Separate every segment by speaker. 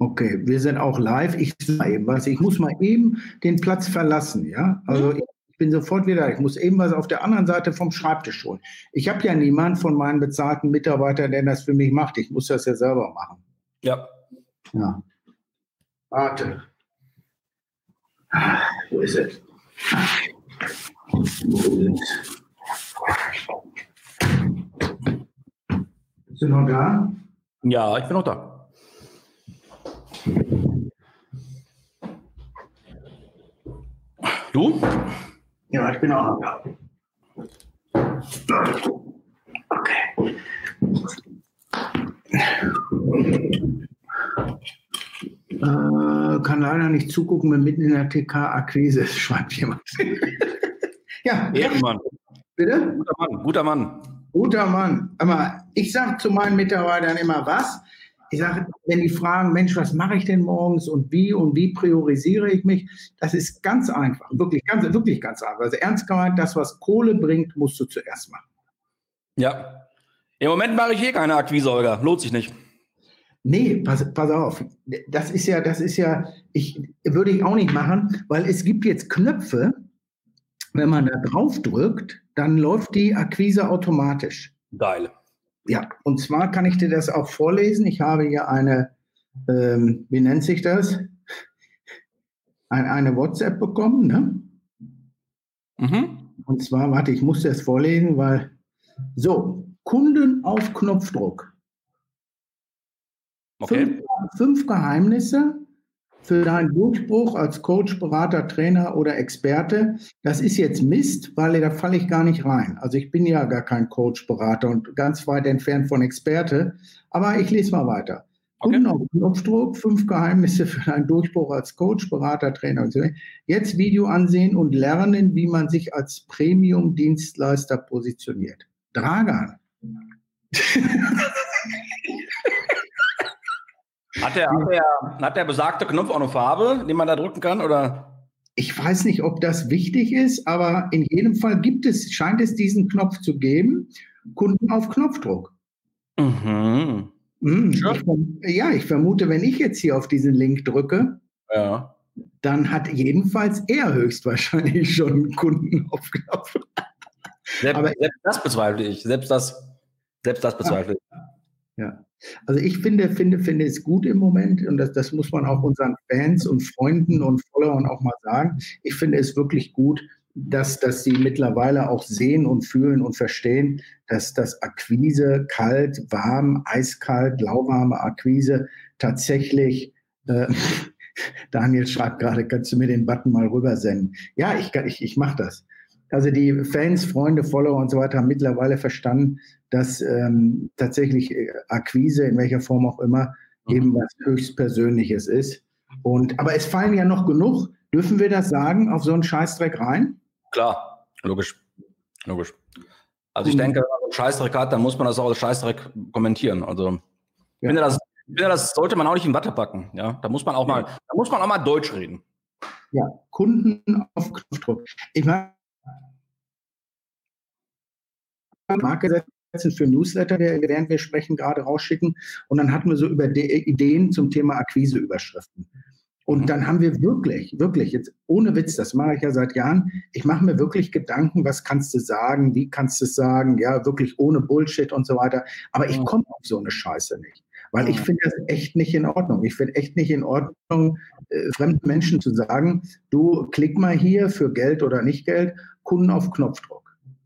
Speaker 1: Okay, wir sind auch live. Ich was. Ich muss mal eben den Platz verlassen, ja. Also ich bin sofort wieder. Ich muss eben was auf der anderen Seite vom Schreibtisch holen. Ich habe ja niemand von meinen bezahlten Mitarbeitern, der das für mich macht. Ich muss das ja selber machen.
Speaker 2: Ja.
Speaker 1: Ja. Warte. Wo ist es? Wo ist es? Bist du noch da?
Speaker 2: Ja, ich bin noch da. Du?
Speaker 1: Ja, ich bin auch da. Okay. Äh, kann leider nicht zugucken, wenn mitten in der TK-Akquise ist, schreibt jemand.
Speaker 2: ja. Ehrenmann.
Speaker 1: Bitte?
Speaker 2: Guter Mann, guter Mann.
Speaker 1: Guter Mann. Aber ich sage zu meinen Mitarbeitern immer was. Ich sage, wenn die fragen, Mensch, was mache ich denn morgens und wie und wie priorisiere ich mich? Das ist ganz einfach. Wirklich ganz, wirklich ganz einfach. Also ernst gemeint, das, was Kohle bringt, musst du zuerst machen.
Speaker 2: Ja. Im Moment mache ich eh keine Akquise, Olga. Lohnt sich nicht.
Speaker 1: Nee, pass, pass auf. Das ist ja, das ist ja, ich würde ich auch nicht machen, weil es gibt jetzt Knöpfe, wenn man da drauf drückt, dann läuft die Akquise automatisch.
Speaker 2: Geil.
Speaker 1: Ja, und zwar kann ich dir das auch vorlesen. Ich habe hier eine, ähm, wie nennt sich das? Ein, eine WhatsApp bekommen, ne? Mhm. Und zwar, warte, ich muss das vorlesen, weil, so, Kunden auf Knopfdruck. Okay. Fünf, fünf Geheimnisse für deinen Durchbruch als Coach, Berater, Trainer oder Experte, das ist jetzt Mist, weil da falle ich gar nicht rein. Also ich bin ja gar kein Coach, Berater und ganz weit entfernt von Experte. Aber ich lese mal weiter. Okay. Auf Knopfdruck, fünf Geheimnisse für deinen Durchbruch als Coach, Berater, Trainer und so. Jetzt Video ansehen und lernen, wie man sich als Premium-Dienstleister positioniert. Dragan.
Speaker 2: Hat der, hat, der, hat der besagte Knopf auch eine Farbe, den man da drücken kann? Oder?
Speaker 1: Ich weiß nicht, ob das wichtig ist, aber in jedem Fall gibt es, scheint es diesen Knopf zu geben. Kunden auf Knopfdruck. Mhm. Hm, ich, ja, ich vermute, wenn ich jetzt hier auf diesen Link drücke, ja. dann hat jedenfalls er höchstwahrscheinlich schon einen Kunden auf Knopf.
Speaker 2: Selbst, aber, selbst das bezweifle ich. Selbst das, selbst das bezweifle ich.
Speaker 1: Ja. Also ich finde, finde, finde es gut im Moment und das, das muss man auch unseren Fans und Freunden und Followern auch mal sagen. Ich finde es wirklich gut, dass, dass sie mittlerweile auch sehen und fühlen und verstehen, dass das Akquise kalt, warm, eiskalt, lauwarme Akquise tatsächlich äh, Daniel schreibt gerade, kannst du mir den Button mal rübersenden? Ja, ich, ich, ich mache das. Also die Fans, Freunde, Follower und so weiter haben mittlerweile verstanden, dass ähm, tatsächlich äh, Akquise, in welcher Form auch immer, mhm. eben was höchstpersönliches ist. Und, aber es fallen ja noch genug, dürfen wir das sagen, auf so einen Scheißdreck rein?
Speaker 2: Klar, logisch. Logisch. Also ich mhm. denke, wenn man einen Scheißdreck hat, dann muss man das auch als Scheißdreck kommentieren. Also ich ja. finde, das, ich finde, das sollte man auch nicht in Watte packen. Ja, da muss man auch mal, da muss man auch mal Deutsch reden.
Speaker 1: Ja, Kunden auf Knopfdruck. Ich meine, Marke setzen für Newsletter, während wir sprechen, gerade rausschicken. Und dann hatten wir so über Ideen zum Thema Akquiseüberschriften. Und dann haben wir wirklich, wirklich, jetzt ohne Witz, das mache ich ja seit Jahren, ich mache mir wirklich Gedanken, was kannst du sagen, wie kannst du es sagen, ja, wirklich ohne Bullshit und so weiter. Aber ich komme auf so eine Scheiße nicht. Weil ich finde das echt nicht in Ordnung. Ich finde echt nicht in Ordnung, äh, fremden Menschen zu sagen, du klick mal hier für Geld oder nicht Geld, Kunden auf Knopfdruck.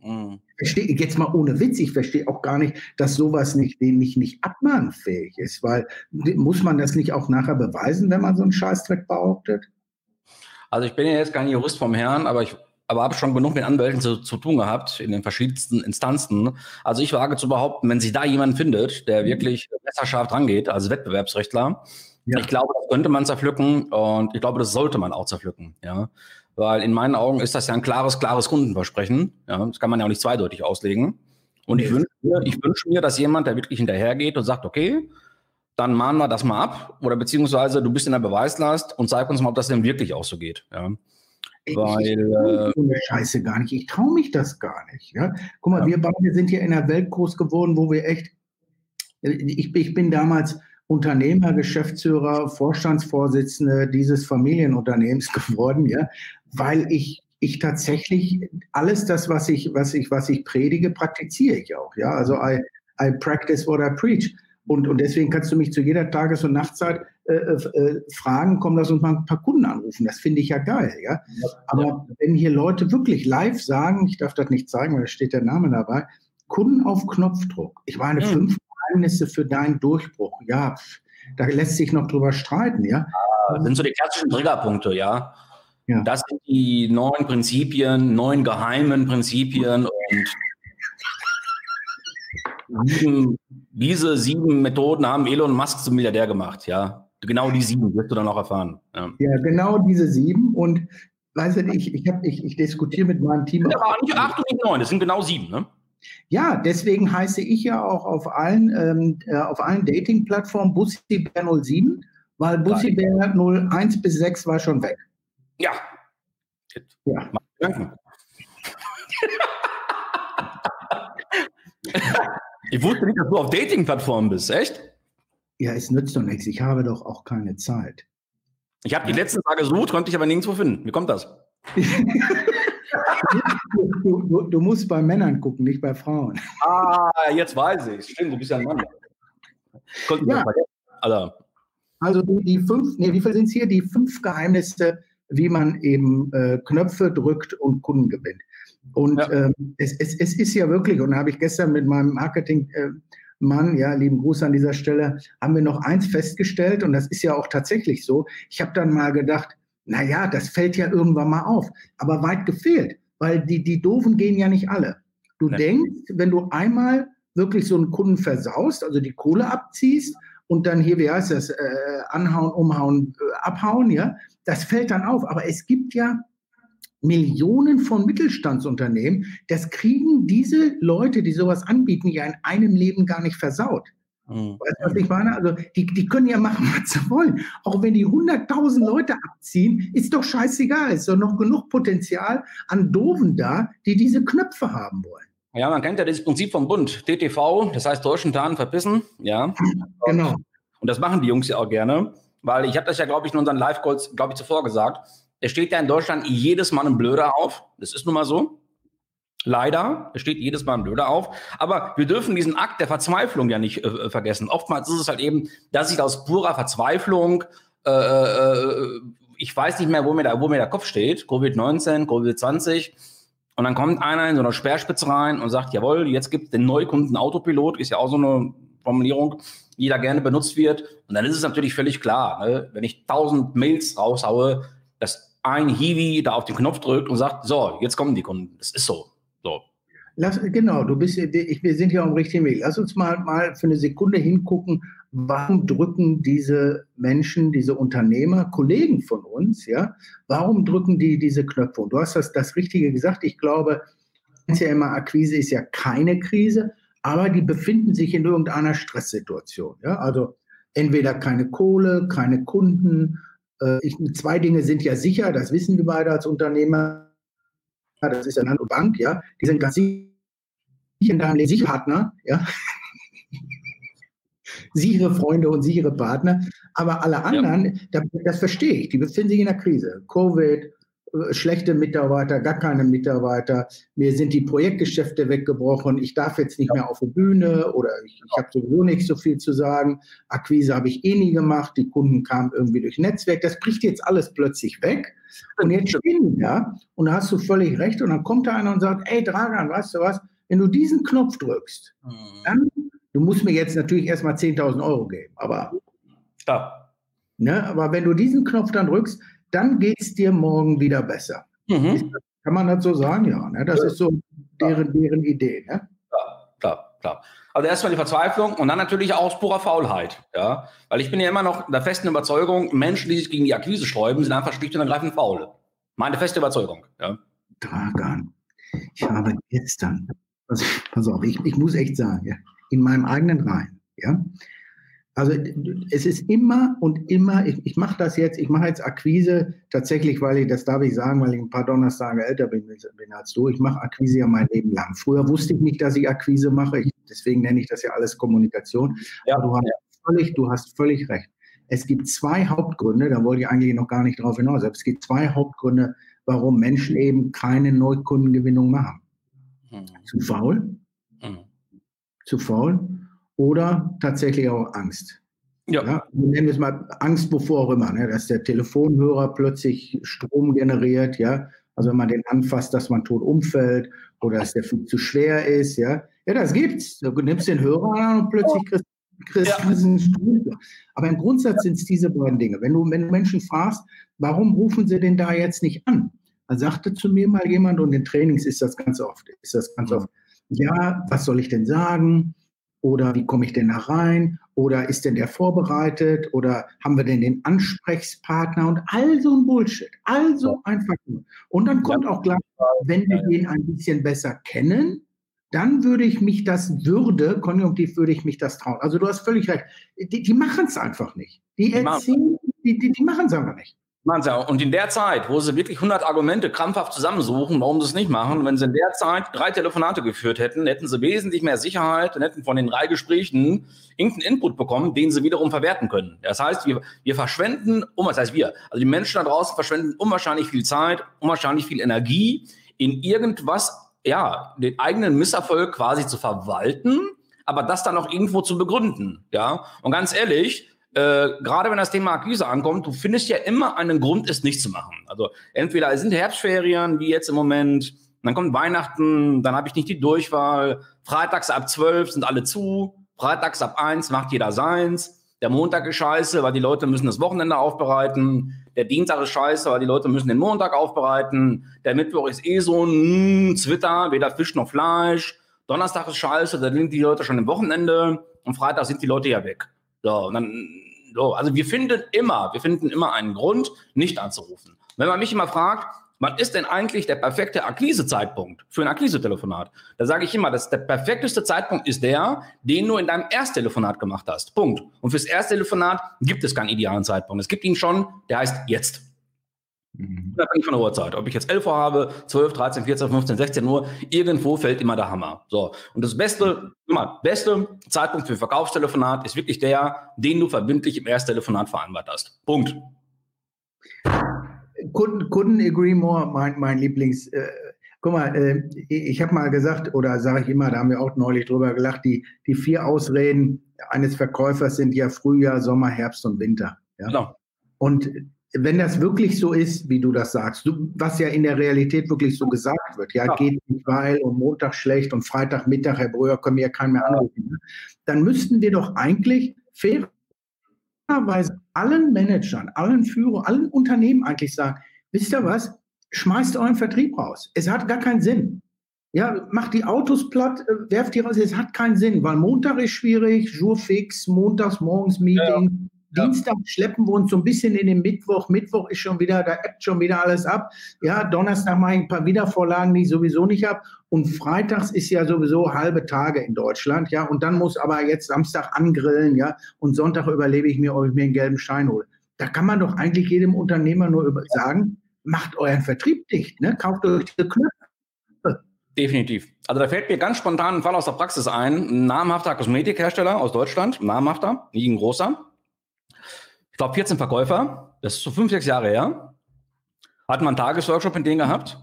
Speaker 1: Mhm verstehe jetzt mal ohne Witz, ich verstehe auch gar nicht, dass sowas nicht, nicht, nicht abmahnfähig ist, weil muss man das nicht auch nachher beweisen, wenn man so einen Scheißdreck behauptet?
Speaker 2: Also ich bin ja jetzt kein Jurist vom Herrn, aber ich aber habe schon genug mit Anwälten zu, zu tun gehabt in den verschiedensten Instanzen. Also ich wage zu behaupten, wenn sich da jemand findet, der wirklich messerscharf rangeht, als Wettbewerbsrechtler, ja. ich glaube, das könnte man zerpflücken und ich glaube, das sollte man auch zerpflücken. Ja. Weil in meinen Augen ist das ja ein klares, klares Kundenversprechen. Ja, das kann man ja auch nicht zweideutig auslegen. Und ich wünsche mir, ich wünsche mir, dass jemand, der wirklich hinterhergeht und sagt, okay, dann mahnen wir das mal ab. Oder beziehungsweise du bist in der Beweislast und zeig uns mal, ob das denn wirklich auch so geht. Ja.
Speaker 1: Weil, ich äh, Scheiße gar nicht. Ich traue mich das gar nicht. Ja? Guck mal, ja. wir beide sind hier in einer Welt groß geworden, wo wir echt. Ich, ich bin damals Unternehmer, Geschäftsführer, Vorstandsvorsitzende dieses Familienunternehmens geworden, ja, weil ich ich tatsächlich alles das, was ich, was ich, was ich predige, praktiziere ich auch. Ja, also I, I practice what I preach. Und, und deswegen kannst du mich zu jeder Tages- und Nachtzeit äh, äh, fragen, komm, lass uns mal ein paar Kunden anrufen. Das finde ich ja geil, ja. Aber wenn hier Leute wirklich live sagen, ich darf das nicht zeigen, weil da steht der Name dabei, Kunden auf Knopfdruck. Ich meine, mhm. fünf Geheimnisse für deinen Durchbruch. Ja, da lässt sich noch drüber streiten, ja.
Speaker 2: Das sind so die klassischen Triggerpunkte, ja. Ja. Das sind die neuen Prinzipien, neuen geheimen Prinzipien und sieben, diese sieben Methoden haben Elon Musk zum Milliardär gemacht, ja. Genau die sieben wirst du dann auch erfahren.
Speaker 1: Ja, ja genau diese sieben. Und weißt du, ich, ich, ich, ich diskutiere mit meinem Team.
Speaker 2: Ja, aber nicht acht und nicht neun, das sind genau sieben, ne?
Speaker 1: Ja, deswegen heiße ich ja auch auf allen, ähm, äh, allen Dating-Plattformen Bussibär 07, weil Bussibär 01 bis 6 war schon weg.
Speaker 2: Ja. Ja. Ich wusste nicht, dass du auf Dating-Plattformen bist, echt?
Speaker 1: Ja, es nützt doch nichts. Ich habe doch auch keine Zeit.
Speaker 2: Ich habe die letzten Tage gesucht, konnte ich aber nirgendwo finden. Wie kommt das?
Speaker 1: du, du, du, musst bei Männern gucken, nicht bei Frauen.
Speaker 2: Ah, jetzt weiß ich. Stimmt, du bist ja ein Mann.
Speaker 1: Ja. Also, also die, die fünf, nee, wie viel sind es hier? Die fünf Geheimnisse, wie man eben äh, Knöpfe drückt und Kunden gewinnt. Und ja. ähm, es, es, es ist ja wirklich, und da habe ich gestern mit meinem Marketing-Mann, äh, ja, lieben Gruß an dieser Stelle, haben wir noch eins festgestellt, und das ist ja auch tatsächlich so. Ich habe dann mal gedacht, naja, das fällt ja irgendwann mal auf, aber weit gefehlt, weil die, die Doofen gehen ja nicht alle. Du ja. denkst, wenn du einmal wirklich so einen Kunden versaust, also die Kohle abziehst und dann hier, wie heißt das, äh, anhauen, umhauen, äh, abhauen, ja, das fällt dann auf. Aber es gibt ja Millionen von Mittelstandsunternehmen, das kriegen diese Leute, die sowas anbieten, ja in einem Leben gar nicht versaut. Mhm. Weißt du, was ich meine? Also, die, die können ja machen, was sie wollen. Auch wenn die 100.000 Leute abziehen, ist doch scheißegal. Es ist doch noch genug Potenzial an Doofen da, die diese Knöpfe haben wollen.
Speaker 2: Ja, man kennt ja das Prinzip vom Bund, DTV, das heißt Deutschen Tarn verpissen. Ja. Genau. Und das machen die Jungs ja auch gerne, weil ich habe das ja, glaube ich, in unseren Live-Calls, glaube ich, zuvor gesagt es steht ja in Deutschland jedes Mal ein Blöder auf. Das ist nun mal so. Leider, es steht jedes Mal ein Blöder auf. Aber wir dürfen diesen Akt der Verzweiflung ja nicht äh, vergessen. Oftmals ist es halt eben, dass ich aus purer Verzweiflung, äh, äh, ich weiß nicht mehr, wo mir, da, wo mir der Kopf steht, Covid-19, Covid-20, und dann kommt einer in so einer Speerspitze rein und sagt, jawohl, jetzt gibt es den Neukunden Autopilot, ist ja auch so eine Formulierung, die da gerne benutzt wird. Und dann ist es natürlich völlig klar, ne? wenn ich tausend Mails raushaue, dass ein Hiwi da auf den Knopf drückt und sagt, so, jetzt kommen die Kunden. Das ist so. so.
Speaker 1: Lass, genau, du bist, ich, wir sind ja auf dem richtigen Weg. Lass uns mal, mal für eine Sekunde hingucken, warum drücken diese Menschen, diese Unternehmer, Kollegen von uns, ja, warum drücken die diese Knöpfe? Und du hast das, das Richtige gesagt. Ich glaube, ist ja immer, Akquise ist ja keine Krise, aber die befinden sich in irgendeiner Stresssituation. Ja? Also entweder keine Kohle, keine Kunden, äh, ich, zwei Dinge sind ja sicher, das wissen wir beide als Unternehmer. Das ist ja Land Bank, ja. Die sind ganz sicher in deinem Leben Partner, ja. sichere Freunde und sichere Partner. Aber alle anderen, ja. das, verstehe ich, die befinden sich in der Krise. Covid, schlechte Mitarbeiter, gar keine Mitarbeiter. Mir sind die Projektgeschäfte weggebrochen. Ich darf jetzt nicht mehr auf die Bühne oder ich, ich habe sowieso nicht so viel zu sagen. Akquise habe ich eh nie gemacht. Die Kunden kamen irgendwie durch Netzwerk. Das bricht jetzt alles plötzlich weg. Und jetzt stehen die da und da hast du völlig recht. Und dann kommt da einer und sagt, ey Dragan, weißt du was? Wenn du diesen Knopf drückst, mhm. dann, du musst mir jetzt natürlich erstmal 10.000 Euro geben, aber, ja. ne, aber wenn du diesen Knopf dann drückst, dann geht es dir morgen wieder besser. Mhm. Kann man das so sagen? Ja, ne? das ja. ist so deren, deren Idee. Ne?
Speaker 2: Klar, klar, klar. Also erstmal die Verzweiflung und dann natürlich auch aus purer Faulheit. Ja? Weil ich bin ja immer noch der festen Überzeugung, Menschen, die sich gegen die Akquise sträuben, sind einfach schlicht und ergreifend faul. Meine feste Überzeugung. Ja?
Speaker 1: Dragan, ich habe gestern, also, pass auf, ich, ich muss echt sagen, ja, in meinem eigenen Reihen, ja, also es ist immer und immer, ich, ich mache das jetzt, ich mache jetzt Akquise tatsächlich, weil ich, das darf ich sagen, weil ich ein paar Donnerstage älter bin, bin als du, ich mache Akquise ja mein Leben lang. Früher wusste ich nicht, dass ich Akquise mache, ich, deswegen nenne ich das ja alles Kommunikation. Ja. Aber du hast völlig, du hast völlig recht. Es gibt zwei Hauptgründe, da wollte ich eigentlich noch gar nicht drauf hinaus, aber es gibt zwei Hauptgründe, warum Menschen eben keine Neukundengewinnung machen. Mhm. Zu faul. Zu faul oder tatsächlich auch Angst. Ja. ja. nennen wir es mal Angst, wovor auch immer, ne? dass der Telefonhörer plötzlich Strom generiert, ja. Also wenn man den anfasst, dass man tot umfällt oder dass der viel zu schwer ist, ja. Ja, das gibt's. Du nimmst den Hörer an und plötzlich kriegst, kriegst ja. einen Strom. Aber im Grundsatz sind es diese beiden Dinge. Wenn du, wenn du Menschen fragst, warum rufen sie denn da jetzt nicht an? Dann sagte zu mir mal jemand, und in Trainings ist das ganz oft, ist das ganz mhm. oft, ja, was soll ich denn sagen? Oder wie komme ich denn da rein? Oder ist denn der vorbereitet? Oder haben wir denn den Ansprechpartner? Und all so ein Bullshit. Also einfach nur. Und dann kommt auch gleich, wenn wir den ein bisschen besser kennen, dann würde ich mich das würde, konjunktiv würde ich mich das trauen. Also du hast völlig recht. Die, die machen es einfach nicht. Die erzählen, die, die, die machen es einfach nicht.
Speaker 2: Und in der Zeit, wo sie wirklich 100 Argumente krampfhaft zusammensuchen, warum sie es nicht machen, wenn sie in der Zeit drei Telefonate geführt hätten, hätten sie wesentlich mehr Sicherheit und hätten von den drei Gesprächen irgendeinen Input bekommen, den sie wiederum verwerten können. Das heißt, wir, wir verschwenden, um, das heißt wir, also die Menschen da draußen verschwenden unwahrscheinlich viel Zeit, unwahrscheinlich viel Energie in irgendwas, ja, den eigenen Misserfolg quasi zu verwalten, aber das dann auch irgendwo zu begründen. Ja, und ganz ehrlich, äh, gerade wenn das Thema Akquise ankommt, du findest ja immer einen Grund, es nicht zu machen. Also entweder es sind Herbstferien, wie jetzt im Moment, dann kommt Weihnachten, dann habe ich nicht die Durchwahl, freitags ab 12 sind alle zu, freitags ab 1 macht jeder seins, der Montag ist scheiße, weil die Leute müssen das Wochenende aufbereiten, der Dienstag ist scheiße, weil die Leute müssen den Montag aufbereiten, der Mittwoch ist eh so ein mm, Twitter, weder Fisch noch Fleisch, Donnerstag ist scheiße, da sind die Leute schon im Wochenende. Und Freitag sind die Leute ja weg. So, und dann so, also wir finden immer, wir finden immer einen Grund, nicht anzurufen. Wenn man mich immer fragt, wann ist denn eigentlich der perfekte Akquisezeitpunkt für ein Akquise-Telefonat? Da sage ich immer, dass der perfekteste Zeitpunkt ist der, den du in deinem Ersttelefonat gemacht hast. Punkt. Und fürs Ersttelefonat gibt es keinen idealen Zeitpunkt. Es gibt ihn schon, der heißt jetzt. Mhm. Unabhängig von der Uhrzeit. Ob ich jetzt 11 Uhr habe, 12, 13, 14, 15, 16 Uhr, irgendwo fällt immer der Hammer. So. Und das beste, immer, beste Zeitpunkt für Verkaufstelefonat ist wirklich der, den du verbindlich im Ersttelefonat vereinbart hast. Punkt.
Speaker 1: Couldn't, couldn't agree more, mein, mein Lieblings. Äh, guck mal, äh, ich habe mal gesagt, oder sage ich immer, da haben wir auch neulich drüber gelacht, die, die vier Ausreden eines Verkäufers sind ja Frühjahr, Sommer, Herbst und Winter. Ja? Genau. Und wenn das wirklich so ist, wie du das sagst, du, was ja in der Realität wirklich so gesagt wird, ja, ja. geht nicht, weil und Montag schlecht und Freitagmittag, Herr Breuer, können wir ja keinen mehr anrufen, ne? dann müssten wir doch eigentlich fairerweise allen Managern, allen Führern, allen Unternehmen eigentlich sagen, wisst ihr was, schmeißt euren Vertrieb raus. Es hat gar keinen Sinn. Ja, macht die Autos platt, äh, werft die raus. Es hat keinen Sinn, weil Montag ist schwierig, Jour fix, montags morgens Meeting, ja. Dienstag schleppen wir uns so ein bisschen in den Mittwoch. Mittwoch ist schon wieder, da appt schon wieder alles ab. Ja, Donnerstag mache ich ein paar Wiedervorlagen, die ich sowieso nicht habe. Und freitags ist ja sowieso halbe Tage in Deutschland. Ja, und dann muss aber jetzt Samstag angrillen. Ja, und Sonntag überlebe ich mir, ob ich mir einen gelben Schein hole. Da kann man doch eigentlich jedem Unternehmer nur sagen, macht euren Vertrieb dicht. Ne? Kauft euch diese Knöpfe.
Speaker 2: Definitiv. Also da fällt mir ganz spontan ein Fall aus der Praxis ein. Ein namhafter Kosmetikhersteller aus Deutschland, namhafter, nie ein großer ich glaube 14 Verkäufer, das ist so fünf, sechs Jahre her, hatten wir einen Tagesworkshop in denen gehabt.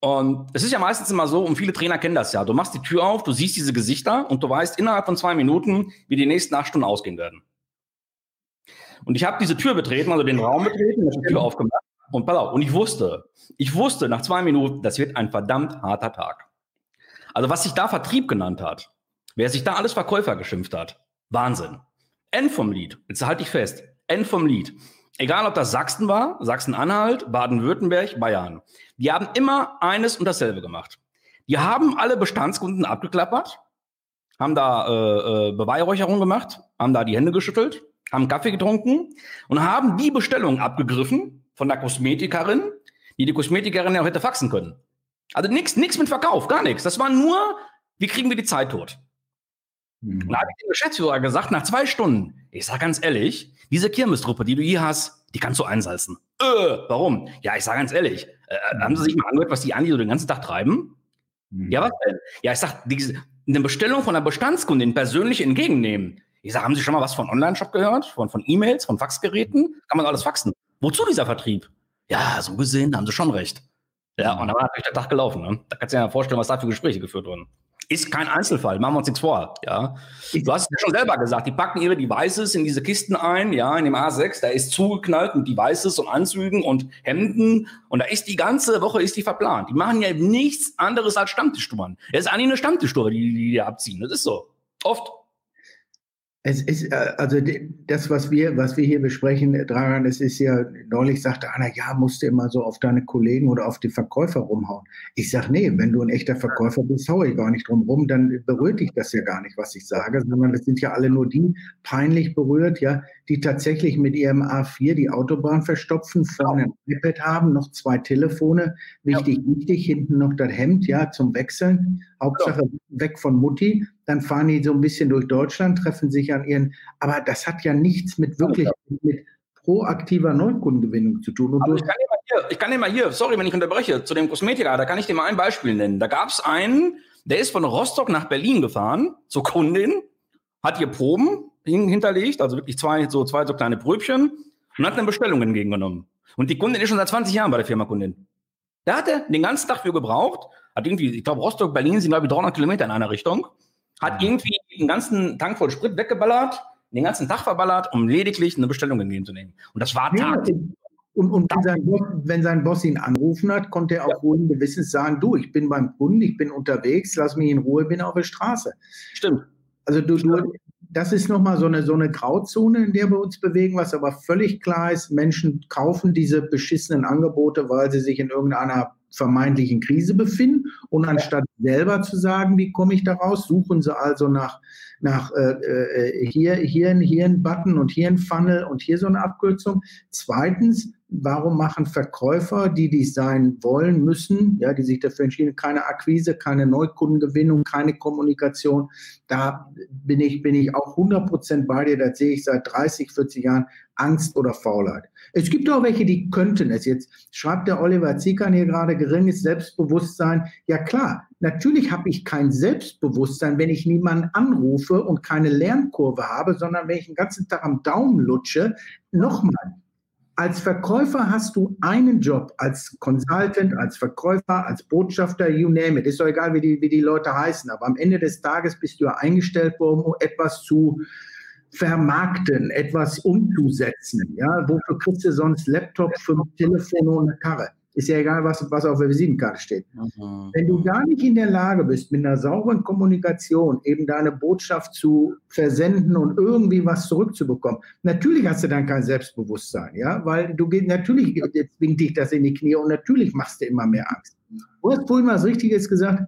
Speaker 2: Und es ist ja meistens immer so, und viele Trainer kennen das ja, du machst die Tür auf, du siehst diese Gesichter und du weißt innerhalb von zwei Minuten, wie die nächsten acht Stunden ausgehen werden. Und ich habe diese Tür betreten, also den Raum betreten, die Tür aufgemacht und pass auf, und ich wusste, ich wusste nach zwei Minuten, das wird ein verdammt harter Tag. Also was sich da Vertrieb genannt hat, wer sich da alles Verkäufer geschimpft hat, Wahnsinn. End vom Lied, jetzt halte ich fest, End vom Lied. Egal, ob das Sachsen war, Sachsen-Anhalt, Baden-Württemberg, Bayern. Die haben immer eines und dasselbe gemacht. Die haben alle Bestandskunden abgeklappert, haben da äh, äh, Beweihräucherung gemacht, haben da die Hände geschüttelt, haben Kaffee getrunken und haben die Bestellung abgegriffen von der Kosmetikerin, die die Kosmetikerin ja auch hätte faxen können. Also nichts mit Verkauf, gar nichts. Das war nur, wie kriegen wir die Zeit tot? Mhm. Da habe ich dem Geschäftsführer gesagt, nach zwei Stunden, ich sage ganz ehrlich, diese Kirmestruppe, die du hier hast, die kannst du einsalzen. Äh, warum? Ja, ich sage ganz ehrlich, äh, äh, haben Sie sich mal angehört, was die Andi so den ganzen Tag treiben? Mhm. Ja, was denn? Ja, ich sage, eine Bestellung von einer Bestandskundin persönlich entgegennehmen. Ich sage, haben Sie schon mal was von Online-Shop gehört? Von, von E-Mails, von Faxgeräten? Kann man alles faxen. Wozu dieser Vertrieb? Ja, so gesehen haben Sie schon recht. Ja, und dann war natürlich der Tag gelaufen. Ne? Da kannst du dir ja vorstellen, was da für Gespräche geführt wurden. Ist kein Einzelfall, machen wir uns nichts vor. Ja. Du hast es schon selber gesagt, die packen ihre Devices in diese Kisten ein, ja, in dem A6, da ist zugeknallt mit Devices und Anzügen und Hemden und da ist die ganze Woche ist die verplant. Die machen ja nichts anderes als Stammtischtouren. Es ist eigentlich eine Stammtischtour, die, die die abziehen. Das ist so. Oft.
Speaker 1: Es ist, äh, also das, was wir, was wir hier besprechen, Dragan, es ist ja, neulich sagte einer, ja, musst du immer so auf deine Kollegen oder auf die Verkäufer rumhauen. Ich sag, nee, wenn du ein echter Verkäufer bist, hau ich gar nicht drum rum, dann berührt dich das ja gar nicht, was ich sage, sondern das sind ja alle nur die peinlich berührt, ja, die tatsächlich mit ihrem A4 die Autobahn verstopfen, vorne ein iPad haben, noch zwei Telefone, wichtig, ja. wichtig, hinten noch das Hemd, ja, zum Wechseln, Hauptsache ja. weg von Mutti, dann fahren die so ein bisschen durch Deutschland, treffen sich an ihren, aber das hat ja nichts mit wirklich mit proaktiver Neukundengewinnung zu tun.
Speaker 2: Und ich, kann dir mal hier, ich kann dir mal hier, sorry, wenn ich unterbreche, zu dem Kosmetiker, da kann ich dir mal ein Beispiel nennen. Da gab es einen, der ist von Rostock nach Berlin gefahren, zur Kundin, hat hier Proben hinterlegt, also wirklich zwei so, zwei so kleine Pröbchen und hat eine Bestellung entgegengenommen. Und die Kundin ist schon seit 20 Jahren bei der Firma Kundin. Da hat er den ganzen Tag für gebraucht, hat irgendwie, ich glaube, Rostock, Berlin sind, glaube ich, 300 Kilometer in einer Richtung, hat irgendwie den ganzen Tank voll Sprit weggeballert, den ganzen Tag verballert, um lediglich eine Bestellung entgegenzunehmen. Und das war ja, Tag.
Speaker 1: Und, und wenn, sein Boss, wenn, sein Boss, ihn angerufen hat, konnte er auch ja. ruhigen Gewissens sagen, du, ich bin beim Kunden, ich bin unterwegs, lass mich in Ruhe, bin auf der Straße.
Speaker 2: Stimmt.
Speaker 1: Also du, du das ist nochmal so eine, so eine Grauzone, in der wir uns bewegen, was aber völlig klar ist, Menschen kaufen diese beschissenen Angebote, weil sie sich in irgendeiner vermeintlichen Krise befinden. Und anstatt selber zu sagen, wie komme ich da raus, suchen sie also nach, nach äh, äh, hier, hier, hier ein Button und hier ein Funnel und hier so eine Abkürzung. Zweitens, warum machen Verkäufer, die dies sein wollen, müssen, ja, die sich dafür entschieden, keine Akquise, keine Neukundengewinnung, keine Kommunikation. Da bin ich, bin ich auch 100 Prozent bei dir. Das sehe ich seit 30, 40 Jahren. Angst oder Faulheit. Es gibt auch welche, die könnten es. Jetzt schreibt der Oliver Ziekern hier gerade geringes Selbstbewusstsein. Ja klar, natürlich habe ich kein Selbstbewusstsein, wenn ich niemanden anrufe und keine Lernkurve habe, sondern wenn ich den ganzen Tag am Daumen lutsche. Nochmal, als Verkäufer hast du einen Job, als Consultant, als Verkäufer, als Botschafter, you name it. Ist doch egal, wie die, wie die Leute heißen. Aber am Ende des Tages bist du ja eingestellt worden, um etwas zu vermarkten, etwas umzusetzen. Ja, wofür kriegst du sonst Laptop, fünf Telefone und eine Karre? Ist ja egal, was, was auf der Visitenkarte steht. Mhm. Wenn du gar nicht in der Lage bist, mit einer sauberen Kommunikation eben deine Botschaft zu versenden und irgendwie was zurückzubekommen, natürlich hast du dann kein Selbstbewusstsein, ja, weil du gehst, natürlich zwingt dich das in die Knie und natürlich machst du immer mehr Angst. Du hast vorhin was Richtiges gesagt.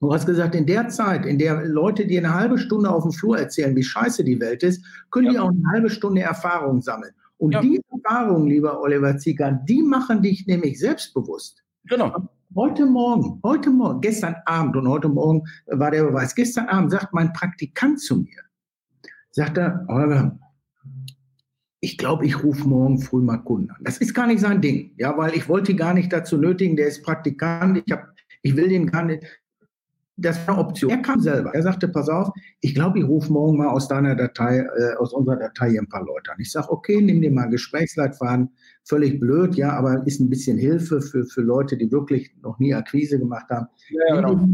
Speaker 1: Du hast gesagt, in der Zeit, in der Leute dir eine halbe Stunde auf dem Flur erzählen, wie scheiße die Welt ist, können ja. die auch eine halbe Stunde Erfahrung sammeln. Und ja. die Erfahrungen, lieber Oliver Ziegern, die machen dich nämlich selbstbewusst.
Speaker 2: Genau.
Speaker 1: Heute Morgen, heute Morgen, gestern Abend und heute Morgen war der Beweis. Gestern Abend sagt mein Praktikant zu mir, sagt er, Oliver, ich glaube, ich rufe morgen früh mal Kunden an. Das ist gar nicht sein Ding, ja, weil ich wollte gar nicht dazu nötigen, der ist Praktikant, ich, hab, ich will den gar nicht, das war eine Option. Er kam selber. Er sagte, pass auf, ich glaube, ich rufe morgen mal aus deiner Datei, äh, aus unserer Datei ein paar Leute an. Ich sage, okay, nimm dir mal Gesprächsleitfaden. Völlig blöd, ja, aber ist ein bisschen Hilfe für, für Leute, die wirklich noch nie Akquise gemacht haben. Ja, genau.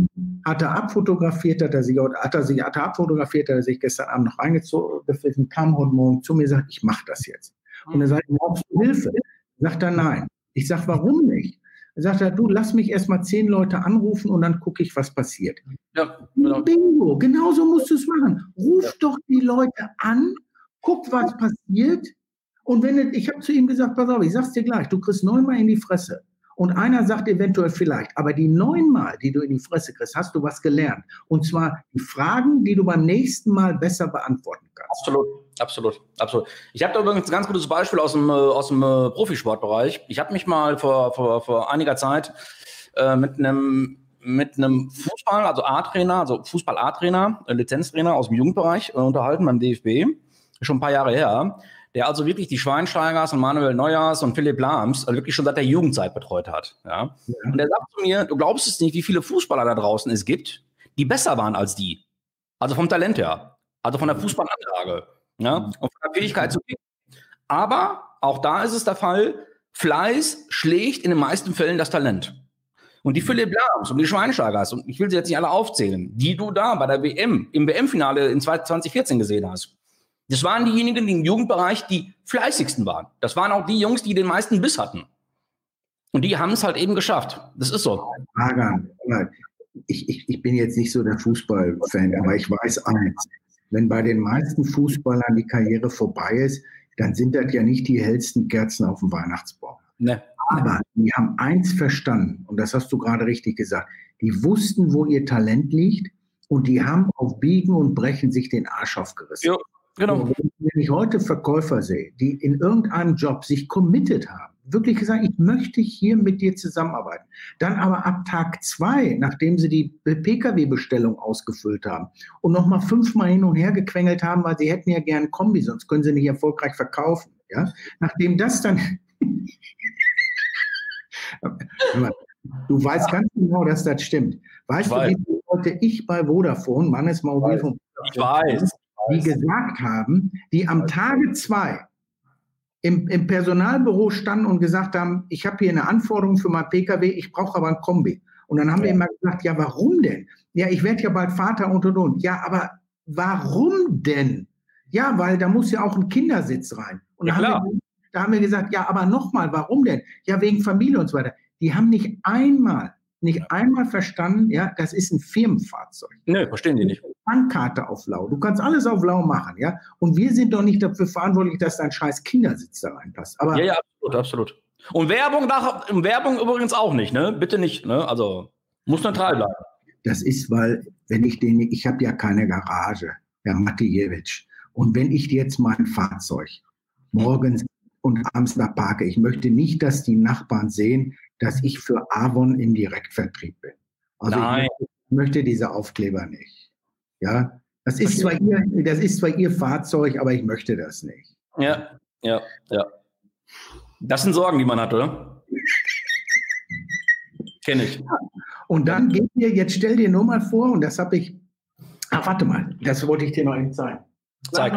Speaker 1: Hat er abfotografiert, hat er sich, hat er sich, hat er abfotografiert, hat er sich gestern Abend noch reingezogen, kam heute Morgen zu mir und sagt, ich mache das jetzt. Und er sagt, brauchst du Hilfe? Sagt er, nein. Ich sage, warum nicht? Er sagt er, du, lass mich erst mal zehn Leute anrufen und dann gucke ich, was passiert. Ja, genau. Bingo, genauso musst du es machen. Ruf ja. doch die Leute an, guck, was passiert. Und wenn ich habe zu ihm gesagt, pass auf, ich sag's dir gleich, du kriegst neunmal in die Fresse. Und einer sagt eventuell vielleicht, aber die neunmal, die du in die Fresse kriegst, hast du was gelernt. Und zwar die Fragen, die du beim nächsten Mal besser beantworten kannst.
Speaker 2: Absolut, absolut, absolut. Ich habe da übrigens ein ganz gutes Beispiel aus dem, äh, aus dem äh, Profisportbereich. Ich habe mich mal vor, vor, vor einiger Zeit äh, mit einem mit einem Fußball, also A-Trainer, also Fußball-A-Trainer, äh, Lizenztrainer aus dem Jugendbereich unterhalten beim DFB. Schon ein paar Jahre her der also wirklich die Schweinsteigers und Manuel Neuers und Philipp Lahms also wirklich schon seit der Jugendzeit betreut hat. Ja? ja. Und er sagt zu mir, du glaubst es nicht, wie viele Fußballer da draußen es gibt, die besser waren als die. Also vom Talent her. Also von der Fußballanlage. Ja? Und von der Fähigkeit zu kicken. Aber auch da ist es der Fall, Fleiß schlägt in den meisten Fällen das Talent. Und die Philipp Lahms und die Schweinsteigers, und ich will sie jetzt nicht alle aufzählen, die du da bei der WM, im WM-Finale in 2014 gesehen hast, das waren diejenigen, die im Jugendbereich die fleißigsten waren. Das waren auch die Jungs, die den meisten Biss hatten. Und die haben es halt eben geschafft. Das ist so.
Speaker 1: Ich, ich, ich bin jetzt nicht so der Fußballfan, aber ich weiß eins. Wenn bei den meisten Fußballern die Karriere vorbei ist, dann sind das ja nicht die hellsten Kerzen auf dem Weihnachtsbaum. Ne. Aber die haben eins verstanden, und das hast du gerade richtig gesagt. Die wussten, wo ihr Talent liegt, und die haben auf Biegen und Brechen sich den Arsch aufgerissen. Jo, genau. wenn ich heute Verkäufer sehe, die in irgendeinem Job sich committed haben, wirklich gesagt, ich möchte hier mit dir zusammenarbeiten. Dann aber ab Tag zwei, nachdem sie die Pkw-Bestellung ausgefüllt haben und nochmal fünfmal hin und her gequengelt haben, weil sie hätten ja gern Kombi, sonst können sie nicht erfolgreich verkaufen. Ja? Nachdem das dann Du weißt ganz genau, dass das stimmt. Weißt du, wie heute ich bei Vodafone, Mannes Mobilfunk,
Speaker 2: ich weiß,
Speaker 1: die gesagt haben, die am Tage zwei im, im Personalbüro standen und gesagt haben, ich habe hier eine Anforderung für mein Pkw, ich brauche aber ein Kombi. Und dann haben ja. wir immer gesagt, ja, warum denn? Ja, ich werde ja bald Vater und und und. Ja, aber warum denn? Ja, weil da muss ja auch ein Kindersitz rein. Und ja, da, haben wir, da haben wir gesagt, ja, aber nochmal, warum denn? Ja, wegen Familie und so weiter. Die haben nicht einmal, nicht einmal verstanden, ja, das ist ein Firmenfahrzeug.
Speaker 2: Nö, verstehen die nicht.
Speaker 1: Bankkarte auf Lau. Du kannst alles auf Lau machen, ja. Und wir sind doch nicht dafür verantwortlich, dass dein scheiß Kindersitz da reinpasst.
Speaker 2: Aber ja, ja, absolut, absolut. Und Werbung, nach, Werbung übrigens auch nicht, ne? Bitte nicht, ne? Also muss neutral bleiben.
Speaker 1: Das ist, weil, wenn ich den, ich habe ja keine Garage, Herr Matijewitsch. Und wenn ich jetzt mein Fahrzeug morgens und abends da parke, ich möchte nicht, dass die Nachbarn sehen, dass ich für Avon im Direktvertrieb bin. Also Nein. Ich möchte, diese Aufkleber nicht. Ja, das ist, zwar ihr, das ist zwar Ihr Fahrzeug, aber ich möchte das nicht.
Speaker 2: Ja, ja, ja. Das sind Sorgen, die man hat, oder? Kenne ich.
Speaker 1: Und dann geht dir, jetzt stell dir nur mal vor, und das habe ich, ach, warte mal, das wollte ich dir noch eben zeigen. Zeig.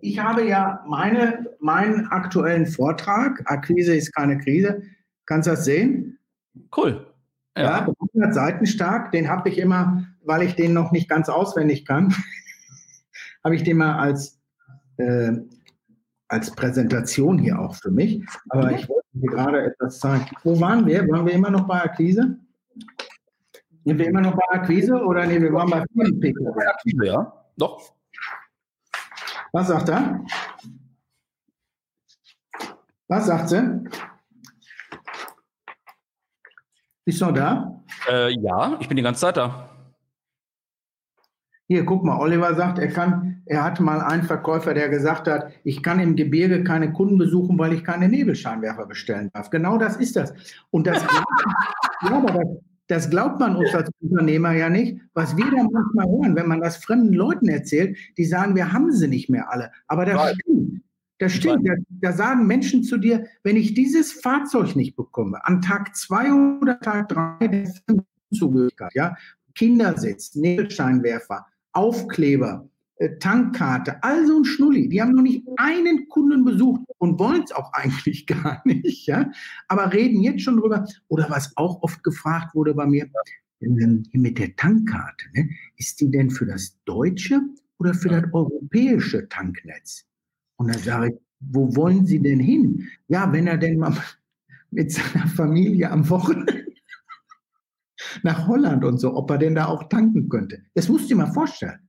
Speaker 1: Ich habe ja meine, meinen aktuellen Vortrag, Akquise ist keine Krise, kannst du das sehen?
Speaker 2: Cool.
Speaker 1: Ja, ja 100 Seiten stark, den habe ich immer, weil ich den noch nicht ganz auswendig kann, habe ich den mal als, äh, als Präsentation hier auch für mich. Aber ich wollte dir gerade etwas zeigen. Wo waren wir? Waren wir immer noch bei Akquise? Sind wir immer noch bei Akquise oder nee, wir waren bei Akquise,
Speaker 2: ja, doch.
Speaker 1: Was sagt er? Was sagt sie? Bist du noch da?
Speaker 2: Äh, ja, ich bin die ganze Zeit da.
Speaker 1: Hier, guck mal, Oliver sagt, er kann, er hatte mal einen Verkäufer, der gesagt hat, ich kann im Gebirge keine Kunden besuchen, weil ich keine Nebelscheinwerfer bestellen darf. Genau das ist das. Und das, ja, das, das glaubt man uns als Unternehmer ja nicht. Was wir dann manchmal hören, wenn man das fremden Leuten erzählt, die sagen, wir haben sie nicht mehr alle. Aber das Nein. stimmt. Das stimmt. Da, da, sagen Menschen zu dir, wenn ich dieses Fahrzeug nicht bekomme, an Tag zwei oder Tag drei der Zugehörigkeit, ja, Kindersitz, Nebelscheinwerfer, Aufkleber, äh, Tankkarte, all so ein Schnulli. Die haben noch nicht einen Kunden besucht und wollen es auch eigentlich gar nicht, ja. Aber reden jetzt schon drüber. Oder was auch oft gefragt wurde bei mir, mit der Tankkarte, ne, ist die denn für das deutsche oder für das europäische Tanknetz? Und dann sage ich, wo wollen Sie denn hin? Ja, wenn er denn mal mit seiner Familie am Wochenende nach Holland und so, ob er denn da auch tanken könnte. Das musst du dir mal vorstellen.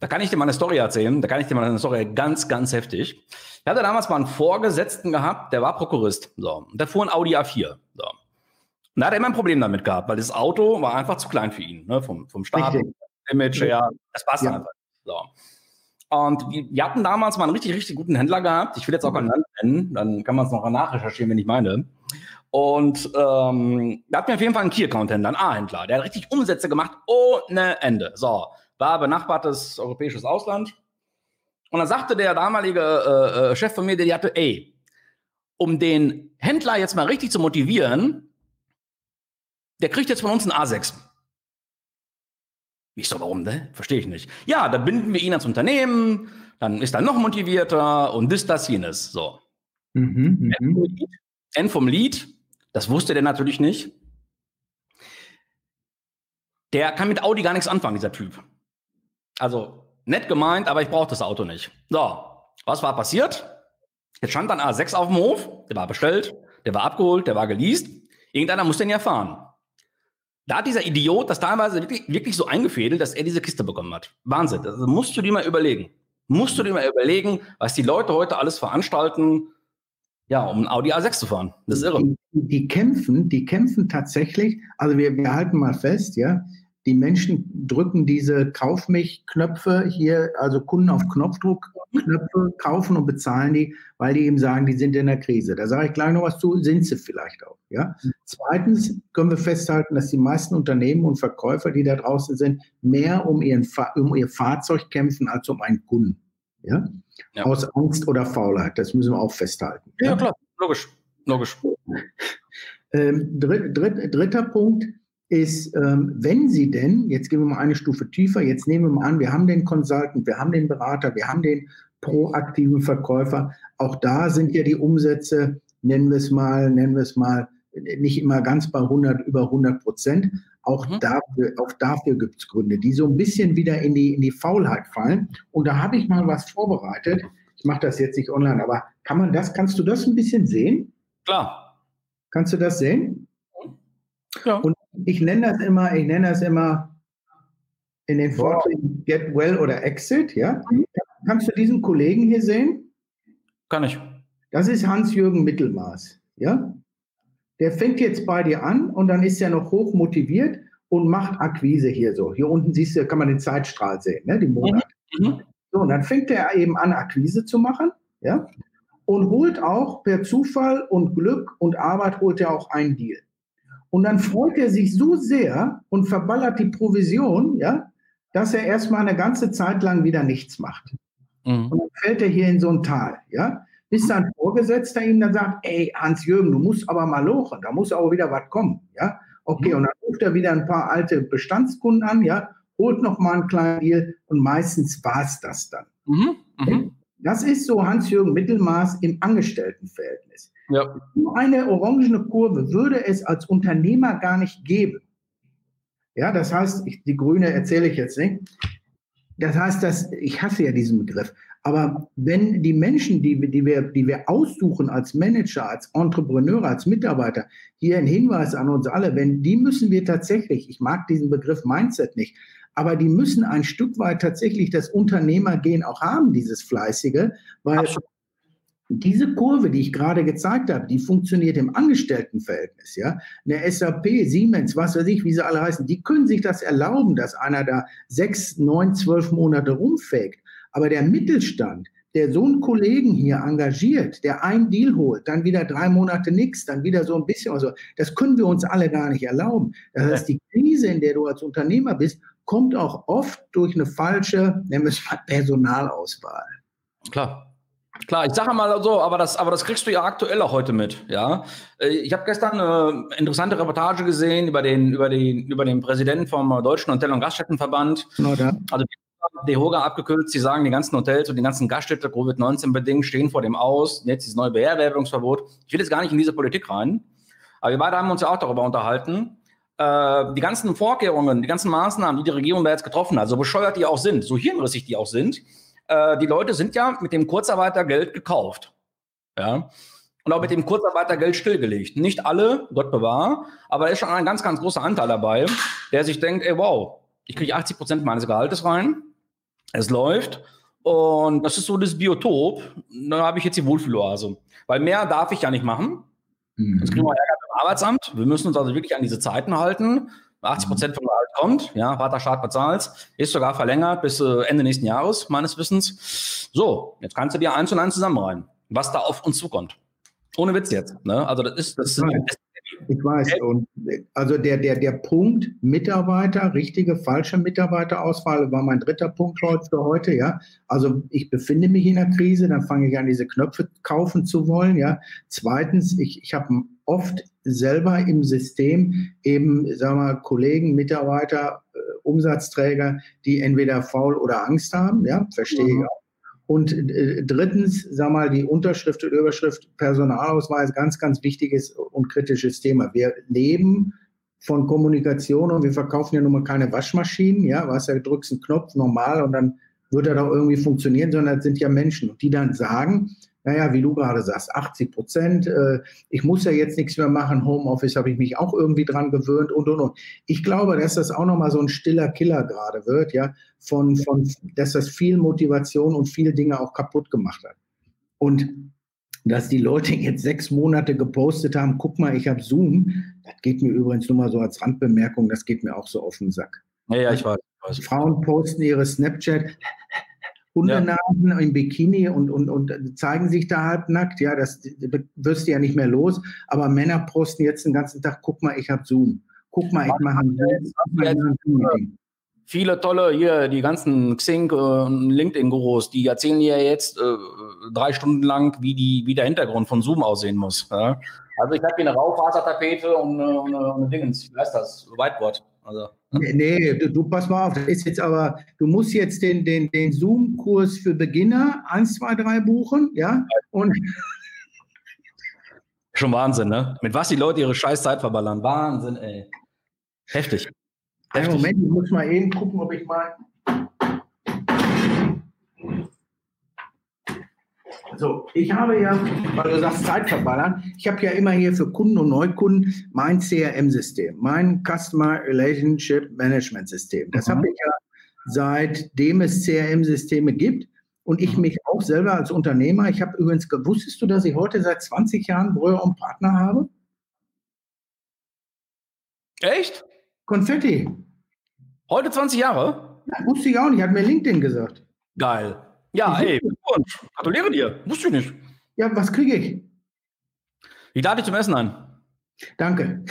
Speaker 2: Da kann ich dir mal eine Story erzählen. Da kann ich dir mal eine Story ganz, ganz heftig. Ich hatte damals mal einen Vorgesetzten gehabt, der war Prokurist. So. Und der fuhr ein Audi A4. So. Und da hat er immer ein Problem damit gehabt, weil das Auto war einfach zu klein für ihn. Ne? Vom, vom Start, Image her. Das passt ja. einfach. So. Und wir hatten damals mal einen richtig, richtig guten Händler gehabt. Ich will jetzt auch keinen Land nennen, dann kann man es noch nachrecherchieren, wenn ich meine. Und ähm, da hatten wir auf jeden Fall einen Key-Account-Händler, einen A-Händler. Der hat richtig Umsätze gemacht ohne Ende. So, war benachbartes europäisches Ausland. Und dann sagte der damalige äh, äh, Chef von mir, der hatte, ey, um den Händler jetzt mal richtig zu motivieren, der kriegt jetzt von uns ein A6. Ich so, warum, ne? Verstehe ich nicht. Ja, da binden wir ihn ans Unternehmen, dann ist er noch motivierter und das, das, jenes. So. Mhm, mhm. N vom Lied, das wusste der natürlich nicht. Der kann mit Audi gar nichts anfangen, dieser Typ. Also, nett gemeint, aber ich brauche das Auto nicht. So, was war passiert? Jetzt stand dann A6 auf dem Hof, der war bestellt, der war abgeholt, der war geleast. Irgendeiner muss den ja fahren. Da hat dieser Idiot das teilweise wirklich, wirklich so eingefädelt, dass er diese Kiste bekommen hat. Wahnsinn. Das musst du dir mal überlegen. Musst du dir mal überlegen, was die Leute heute alles veranstalten, ja, um ein Audi A6 zu fahren. Das ist irre.
Speaker 1: Die, die kämpfen, die kämpfen tatsächlich, also wir, wir halten mal fest, ja, die Menschen drücken diese Kauf mich-Knöpfe hier, also Kunden auf Knopfdruck-Knöpfe kaufen und bezahlen die, weil die eben sagen, die sind in der Krise. Da sage ich gleich noch was zu, sind sie vielleicht auch. Ja? Zweitens können wir festhalten, dass die meisten Unternehmen und Verkäufer, die da draußen sind, mehr um, ihren, um ihr Fahrzeug kämpfen als um einen Kunden. Ja? ja? Aus Angst oder Faulheit. Das müssen wir auch festhalten.
Speaker 2: Ja, ja? klar, logisch. logisch.
Speaker 1: Ähm, dritt, dritt, dritter Punkt ist, ähm, wenn Sie denn, jetzt gehen wir mal eine Stufe tiefer, jetzt nehmen wir mal an, wir haben den Consultant, wir haben den Berater, wir haben den proaktiven Verkäufer. Auch da sind ja die Umsätze, nennen wir es mal, nennen wir es mal, nicht immer ganz bei 100, über 100 Prozent. Auch mhm. dafür, auch dafür gibt es Gründe, die so ein bisschen wieder in die, in die Faulheit fallen. Und da habe ich mal was vorbereitet. Ich mache das jetzt nicht online, aber kann man das, kannst du das ein bisschen sehen?
Speaker 2: Klar.
Speaker 1: Kannst du das sehen? Ja. Und ich nenne das immer, ich nenne das immer in den Vorträgen Get Well oder Exit, ja. Mhm. Kannst du diesen Kollegen hier sehen?
Speaker 2: Kann ich.
Speaker 1: Das ist Hans-Jürgen Mittelmaß, ja. Der fängt jetzt bei dir an und dann ist er noch hoch motiviert und macht Akquise hier so. Hier unten siehst du, kann man den Zeitstrahl sehen, ne, die Monate. Mhm. mhm. So, und dann fängt er eben an, Akquise zu machen, ja, und holt auch per Zufall und Glück und Arbeit holt er auch einen Deal. Und dann freut er sich so sehr und verballert die Provision, ja, dass er erstmal eine ganze Zeit lang wieder nichts macht. Mhm. Und dann fällt er hier in so ein Tal, ja, bis sein Vorgesetzter ihm dann sagt, ey, Hans-Jürgen, du musst aber mal lochen, da muss auch wieder was kommen, ja. Okay, mhm. und dann ruft er wieder ein paar alte Bestandskunden an, ja, holt noch mal einen kleinen Deal und meistens war es das dann. Mhm. Mhm. Das ist so Hans-Jürgen Mittelmaß im Angestelltenverhältnis. Ja. So eine orangene Kurve würde es als Unternehmer gar nicht geben. Ja, das heißt, ich, die Grüne erzähle ich jetzt nicht. Das heißt, dass ich hasse ja diesen Begriff. Aber wenn die Menschen, die, die, wir, die wir aussuchen als Manager, als Entrepreneure, als Mitarbeiter, hier ein Hinweis an uns alle, wenn die müssen wir tatsächlich, ich mag diesen Begriff Mindset nicht, aber die müssen ein Stück weit tatsächlich das Unternehmergehen auch haben, dieses Fleißige, weil Absolut. Diese Kurve, die ich gerade gezeigt habe, die funktioniert im Angestelltenverhältnis. Ja? Eine SAP, Siemens, was weiß ich, wie sie alle heißen, die können sich das erlauben, dass einer da sechs, neun, zwölf Monate rumfägt. Aber der Mittelstand, der so einen Kollegen hier engagiert, der einen Deal holt, dann wieder drei Monate nichts, dann wieder so ein bisschen, also das können wir uns alle gar nicht erlauben. Das heißt, die Krise, in der du als Unternehmer bist, kommt auch oft durch eine falsche, nennen wir es mal Personalauswahl.
Speaker 2: Klar. Klar, ich sage mal so, aber das, aber das kriegst du ja aktuell auch heute mit, ja. Äh, ich habe gestern eine interessante Reportage gesehen über den, über den, über den Präsidenten vom Deutschen Hotel- und Gaststättenverband. Oder? Also DEHOGA abgekürzt, sie sagen, die ganzen Hotels und die ganzen Gaststätten, Covid-19 bedingt, stehen vor dem Aus. Jetzt dieses neue Beherbergungsverbot. Ich will jetzt gar nicht in diese Politik rein, aber wir beide haben uns ja auch darüber unterhalten. Äh, die ganzen Vorkehrungen, die ganzen Maßnahmen, die die Regierung da jetzt getroffen hat, so bescheuert die auch sind, so hirnrissig die auch sind, äh, die Leute sind ja mit dem Kurzarbeitergeld gekauft. Ja. Und auch mit dem Kurzarbeitergeld stillgelegt. Nicht alle, Gott bewahr, aber da ist schon ein ganz, ganz großer Anteil dabei, der sich denkt, ey, wow, ich kriege 80 Prozent meines Gehaltes rein, es läuft und das ist so das Biotop, da habe ich jetzt die Wohlfühloase. Weil mehr darf ich ja nicht machen. Mhm. Jetzt kriegen wir Ärger beim Arbeitsamt. Wir müssen uns also wirklich an diese Zeiten halten. 80 Prozent vom Gehalt kommt, ja, Vaterstaat bezahlt, ist sogar verlängert bis äh, Ende nächsten Jahres, meines Wissens. So, jetzt kannst du dir eins und eins zusammenreihen, was da auf uns zukommt. Ohne Witz jetzt. Ne? Also das ist, das,
Speaker 1: ist, ich weiß. Und also der, der, der Punkt Mitarbeiter, richtige, falsche Mitarbeiterauswahl war mein dritter Punkt für heute, ja. Also ich befinde mich in der Krise, dann fange ich an, diese Knöpfe kaufen zu wollen, ja. Zweitens, ich, ich habe oft selber im System eben, sagen wir, Kollegen, Mitarbeiter äh, Umsatzträger, die entweder faul oder Angst haben, ja, verstehe mhm. ich auch. Und äh, drittens, sag mal, die Unterschrift und Überschrift Personalausweis, ganz, ganz wichtiges und kritisches Thema. Wir leben von Kommunikation und wir verkaufen ja nun mal keine Waschmaschinen, ja, was ja, drückst einen Knopf normal und dann wird er doch irgendwie funktionieren, sondern es sind ja Menschen, die dann sagen, naja, wie du gerade sagst, 80 Prozent, äh, ich muss ja jetzt nichts mehr machen, Homeoffice habe ich mich auch irgendwie dran gewöhnt und, und, und. Ich glaube, dass das auch nochmal so ein stiller Killer gerade wird, ja, von, von, dass das viel Motivation und viele Dinge auch kaputt gemacht hat. Und dass die Leute jetzt sechs Monate gepostet haben, guck mal, ich habe Zoom, das geht mir übrigens nur mal so als Randbemerkung, das geht mir auch so auf den Sack.
Speaker 2: Ja, ja, ich weiß.
Speaker 1: Frauen posten ihre Snapchat, Hundenasen ja. im Bikini und, und, und zeigen sich da halb nackt. Ja, das wirst du ja nicht mehr los. Aber Männer posten jetzt den ganzen Tag, guck mal, ich habe Zoom. Guck mal, ich mache ein
Speaker 2: Zoom. Viele tolle hier, die ganzen Xing und LinkedIn-Gurus, die erzählen ja jetzt äh, drei Stunden lang, wie, die, wie der Hintergrund von Zoom aussehen muss. Ja? Also ich habe hier eine Raufasertapete und, äh, und, und eine Dingens, wie heißt das? Whiteboard. Also?
Speaker 1: Nee, du, du, pass mal auf, das ist jetzt aber, du musst jetzt den, den, den Zoom-Kurs für Beginner 1, 2, 3 buchen, ja? Und
Speaker 2: Schon Wahnsinn, ne? Mit was die Leute ihre scheiß Zeit verballern. Wahnsinn, ey. Heftig.
Speaker 1: Heftig. Einen Moment, ich muss mal eben gucken, ob ich mal So, ich habe ja, weil du sagst Zeitverballern, ich habe ja immer hier für Kunden und Neukunden mein CRM-System, mein Customer Relationship Management System. Das mhm. habe ich ja seitdem es CRM-Systeme gibt und ich mhm. mich auch selber als Unternehmer, ich habe übrigens, wusstest du, dass ich heute seit 20 Jahren Breuer und Partner habe?
Speaker 2: Echt?
Speaker 1: Konfetti.
Speaker 2: Heute 20 Jahre?
Speaker 1: Ja, wusste ich auch nicht, hat mir LinkedIn gesagt.
Speaker 2: Geil. Ja, ey, Glückwunsch. Gratuliere dir. Wusste ich nicht.
Speaker 1: Ja, was kriege ich?
Speaker 2: Ich lade dich zum Essen ein.
Speaker 1: Danke.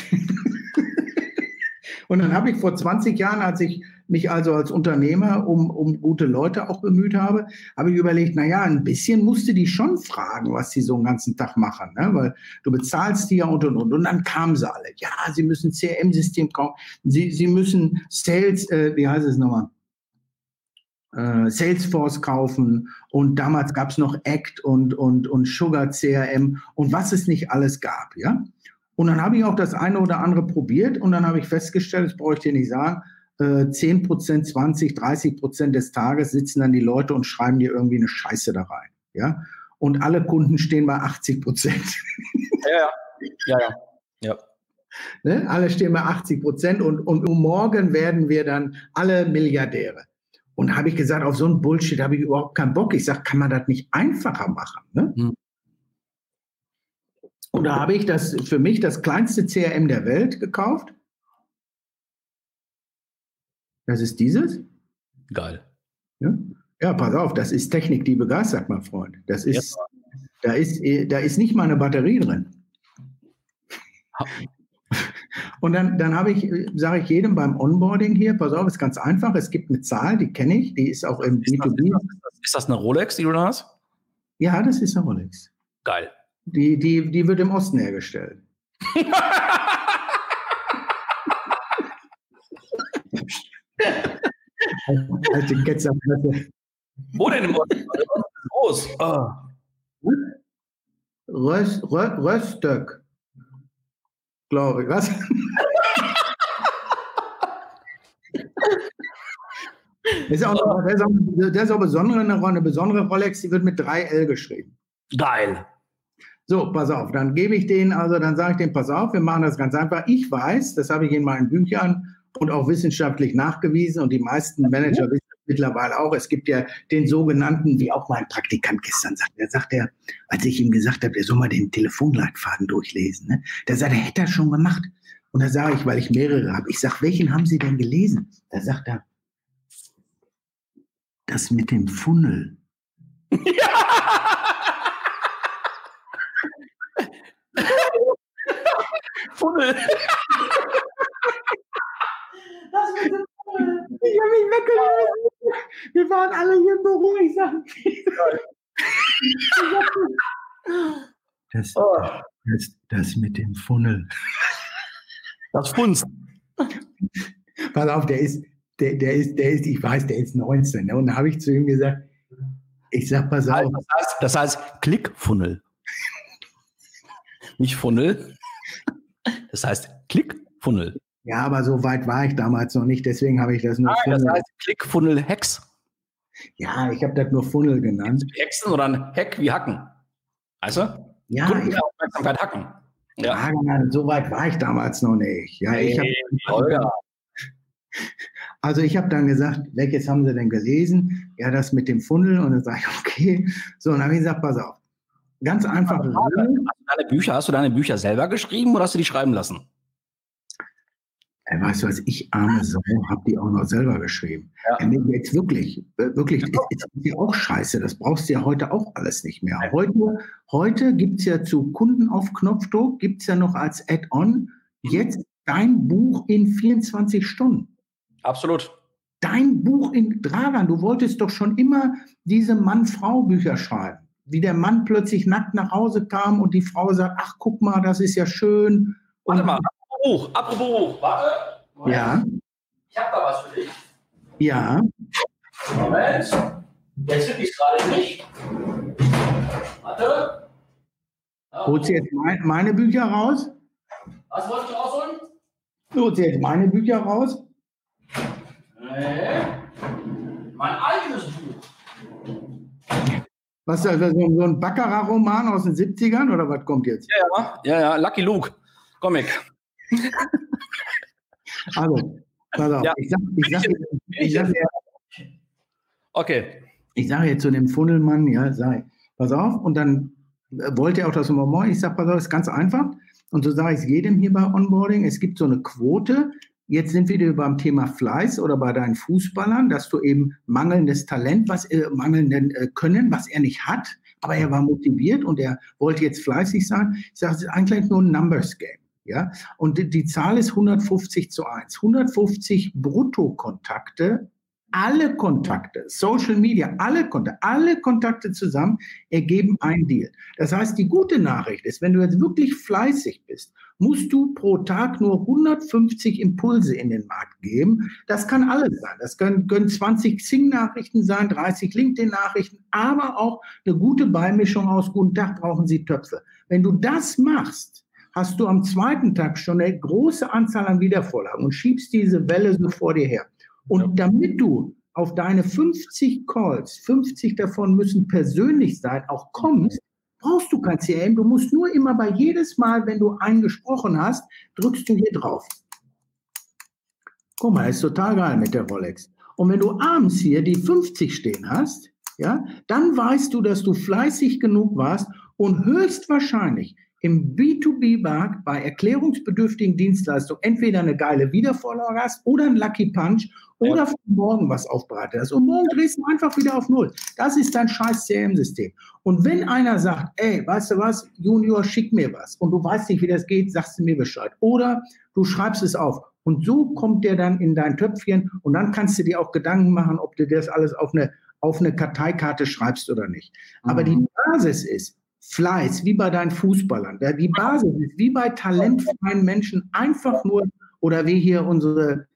Speaker 1: Und dann habe ich vor 20 Jahren, als ich mich also als Unternehmer um, um gute Leute auch bemüht habe, habe ich überlegt, naja, ein bisschen musste die schon fragen, was sie so einen ganzen Tag machen, ne? weil du bezahlst die ja und und und. Und dann kamen sie alle. Ja, sie müssen CRM-System kaufen, sie, sie müssen Sales, äh, wie heißt es nochmal? Äh, Salesforce kaufen und damals gab es noch Act und, und, und Sugar CRM und was es nicht alles gab, ja. Und dann habe ich auch das eine oder andere probiert und dann habe ich festgestellt, das brauche ich dir nicht sagen, äh, 10 Prozent, 20, 30 Prozent des Tages sitzen dann die Leute und schreiben dir irgendwie eine Scheiße da rein, ja. Und alle Kunden stehen bei 80 Prozent.
Speaker 2: Ja, ja, ja, ja.
Speaker 1: Ne? Alle stehen bei 80 Prozent und, und morgen werden wir dann alle Milliardäre. Und habe ich gesagt, auf so ein Bullshit habe ich überhaupt keinen Bock. Ich sage, kann man das nicht einfacher machen? Ne? Mhm. Und da habe ich das für mich das kleinste CRM der Welt gekauft. Das ist dieses.
Speaker 2: Geil.
Speaker 1: Ja, ja pass auf, das ist Technik, die begeistert, mein Freund. Das ist, ja. da ist, da ist nicht mal eine Batterie drin. Und dann, dann habe ich, sage ich jedem beim Onboarding hier, pass auf, ist ganz einfach, es gibt eine Zahl, die kenne ich, die ist auch im ist B2B.
Speaker 2: Das, ist das eine Rolex, die du da hast?
Speaker 1: Ja, das ist eine Rolex.
Speaker 2: Geil.
Speaker 1: Die, die, die wird im Osten hergestellt.
Speaker 2: Alte Ketzerpresse. Wo denn im Osten? Groß. Oh.
Speaker 1: Röst, Röstöck glaube ich. Was? Das ist, auch, das, ist auch, das ist auch besondere, eine, eine besondere Rolex, die wird mit 3L geschrieben.
Speaker 2: Geil.
Speaker 1: So, pass auf, dann gebe ich denen, also dann sage ich denen, pass auf, wir machen das ganz einfach. Ich weiß, das habe ich in meinen Büchern und auch wissenschaftlich nachgewiesen und die meisten Manager wissen mittlerweile auch. Es gibt ja den sogenannten, wie auch mein Praktikant gestern sagt, der sagt er, als ich ihm gesagt habe, er soll mal den Telefonleitfaden durchlesen, ne? da sagt er, hätte er schon gemacht. Und da sage ich, weil ich mehrere habe, ich sage, welchen haben Sie denn gelesen? Da sagt er, das mit dem Funnel. Ja! Funnel. Das mit dem Funnel. Ich habe mich weggelegt. Wir waren alle hier im Büro. Ich sage, das, oh. das, das mit dem Funnel.
Speaker 2: Das Funst.
Speaker 1: Pass auf, der ist, der, der, ist, der ist, ich weiß, der ist 19. Ne? Und da habe ich zu ihm gesagt, ich sag, pass auf.
Speaker 2: Das heißt, das heißt Klickfunnel. Nicht Funnel. Das heißt Klickfunnel.
Speaker 1: Ja, aber so weit war ich damals noch nicht, deswegen habe ich das nur.
Speaker 2: Nein, das heißt Klickfunnel-Hex.
Speaker 1: Ja, ich habe das nur Funnel genannt.
Speaker 2: Hexen oder ein Heck wie Hacken. Weißt du?
Speaker 1: Ja, ich,
Speaker 2: Aufmerksamkeit hacken.
Speaker 1: Ja, ja so weit war ich damals noch nicht. Ja, ich hab,
Speaker 2: oh, ja.
Speaker 1: Also ich habe dann gesagt, welches haben Sie denn gelesen? Ja, das mit dem Funnel. Und dann sage ich, okay. So, und dann habe ich gesagt, pass auf. Ganz einfach. Hast
Speaker 2: du, deine Bücher, hast du deine Bücher selber geschrieben oder hast du die schreiben lassen?
Speaker 1: Ey, weißt du was, ich arme Sau, habe die auch noch selber geschrieben. Ja. Jetzt wirklich, wirklich, ist, ist ja auch scheiße. Das brauchst du ja heute auch alles nicht mehr. Heute, heute gibt es ja zu Kunden auf Knopfdruck, gibt es ja noch als Add-on mhm. jetzt dein Buch in 24 Stunden.
Speaker 2: Absolut.
Speaker 1: Dein Buch in Dragan, du wolltest doch schon immer diese Mann-Frau-Bücher schreiben. Wie der Mann plötzlich nackt nach Hause kam und die Frau sagt, ach guck mal, das ist ja schön.
Speaker 2: Warte mal, Buch, apropos Buch, warte.
Speaker 1: Moment. Ja.
Speaker 2: Ich habe da was für dich.
Speaker 1: Ja.
Speaker 2: Moment. Jetzt finde ich es gerade nicht. Warte.
Speaker 1: Ja, Holst du jetzt mein, meine Bücher raus?
Speaker 2: Was wolltest du rausholen?
Speaker 1: Holst du jetzt meine Bücher raus?
Speaker 2: Nee. Mein eigenes Buch.
Speaker 1: Was ist das, so ein Baccarat-Roman aus den 70ern oder was kommt jetzt?
Speaker 2: Ja, ja, ja, Lucky Luke, Comic.
Speaker 1: also, pass auf, ja. ich sag, ich sag, ich sag, ich
Speaker 2: okay.
Speaker 1: Ich sage jetzt zu dem Funnelmann, ja, sei, pass auf, und dann wollte er auch das Moment, ich sage, pass auf, ist ganz einfach. Und so sage ich es jedem hier bei Onboarding, es gibt so eine Quote, Jetzt sind wir wieder beim Thema Fleiß oder bei deinen Fußballern, dass du eben mangelndes Talent, was äh, mangelnden äh, Können, was er nicht hat, aber er war motiviert und er wollte jetzt fleißig sein. Ich sage, es ist eigentlich nur ein Numbers Game. Ja? Und die, Zahl ist 150 zu 1. 150 Bruttokontakte alle Kontakte, Social Media, alle Kontakte, alle Kontakte zusammen ergeben ein Deal. Das heißt, die gute Nachricht ist, wenn du jetzt wirklich fleißig bist, musst du pro Tag nur 150 Impulse in den Markt geben. Das kann alles sein. Das können, können 20 Xing-Nachrichten sein, 30 LinkedIn-Nachrichten, aber auch eine gute Beimischung aus Guten Tag brauchen Sie Töpfe. Wenn du das machst, hast du am zweiten Tag schon eine große Anzahl an Wiedervorlagen und schiebst diese Welle so vor dir her. Und damit du auf deine 50 Calls, 50 davon müssen persönlich sein, auch kommst, brauchst du kein CRM. Du musst nur immer bei jedes Mal, wenn du einen gesprochen hast, drückst du hier drauf. Guck mal, ist total geil mit der Rolex. Und wenn du abends hier die 50 stehen hast, ja, dann weißt du, dass du fleißig genug warst und höchstwahrscheinlich im B2B-Markt bei erklärungsbedürftigen Dienstleistungen entweder eine geile Wiedervorlage hast oder ein Lucky Punch oder für morgen was aufbereitet hast. Und morgen drehst du einfach wieder auf Null. Das ist dein scheiß CRM-System. Und wenn einer sagt, ey, weißt du was, Junior, schick mir was und du weißt nicht, wie das geht, sagst du mir Bescheid. Oder du schreibst es auf. Und so kommt der dann in dein Töpfchen und dann kannst du dir auch Gedanken machen, ob du das alles auf eine, auf eine Karteikarte schreibst oder nicht. Aber die mhm. Basis ist, Fleiß, wie bei deinen Fußballern. Die Basis ist wie bei talentfreien Menschen einfach nur, oder wie hier unsere,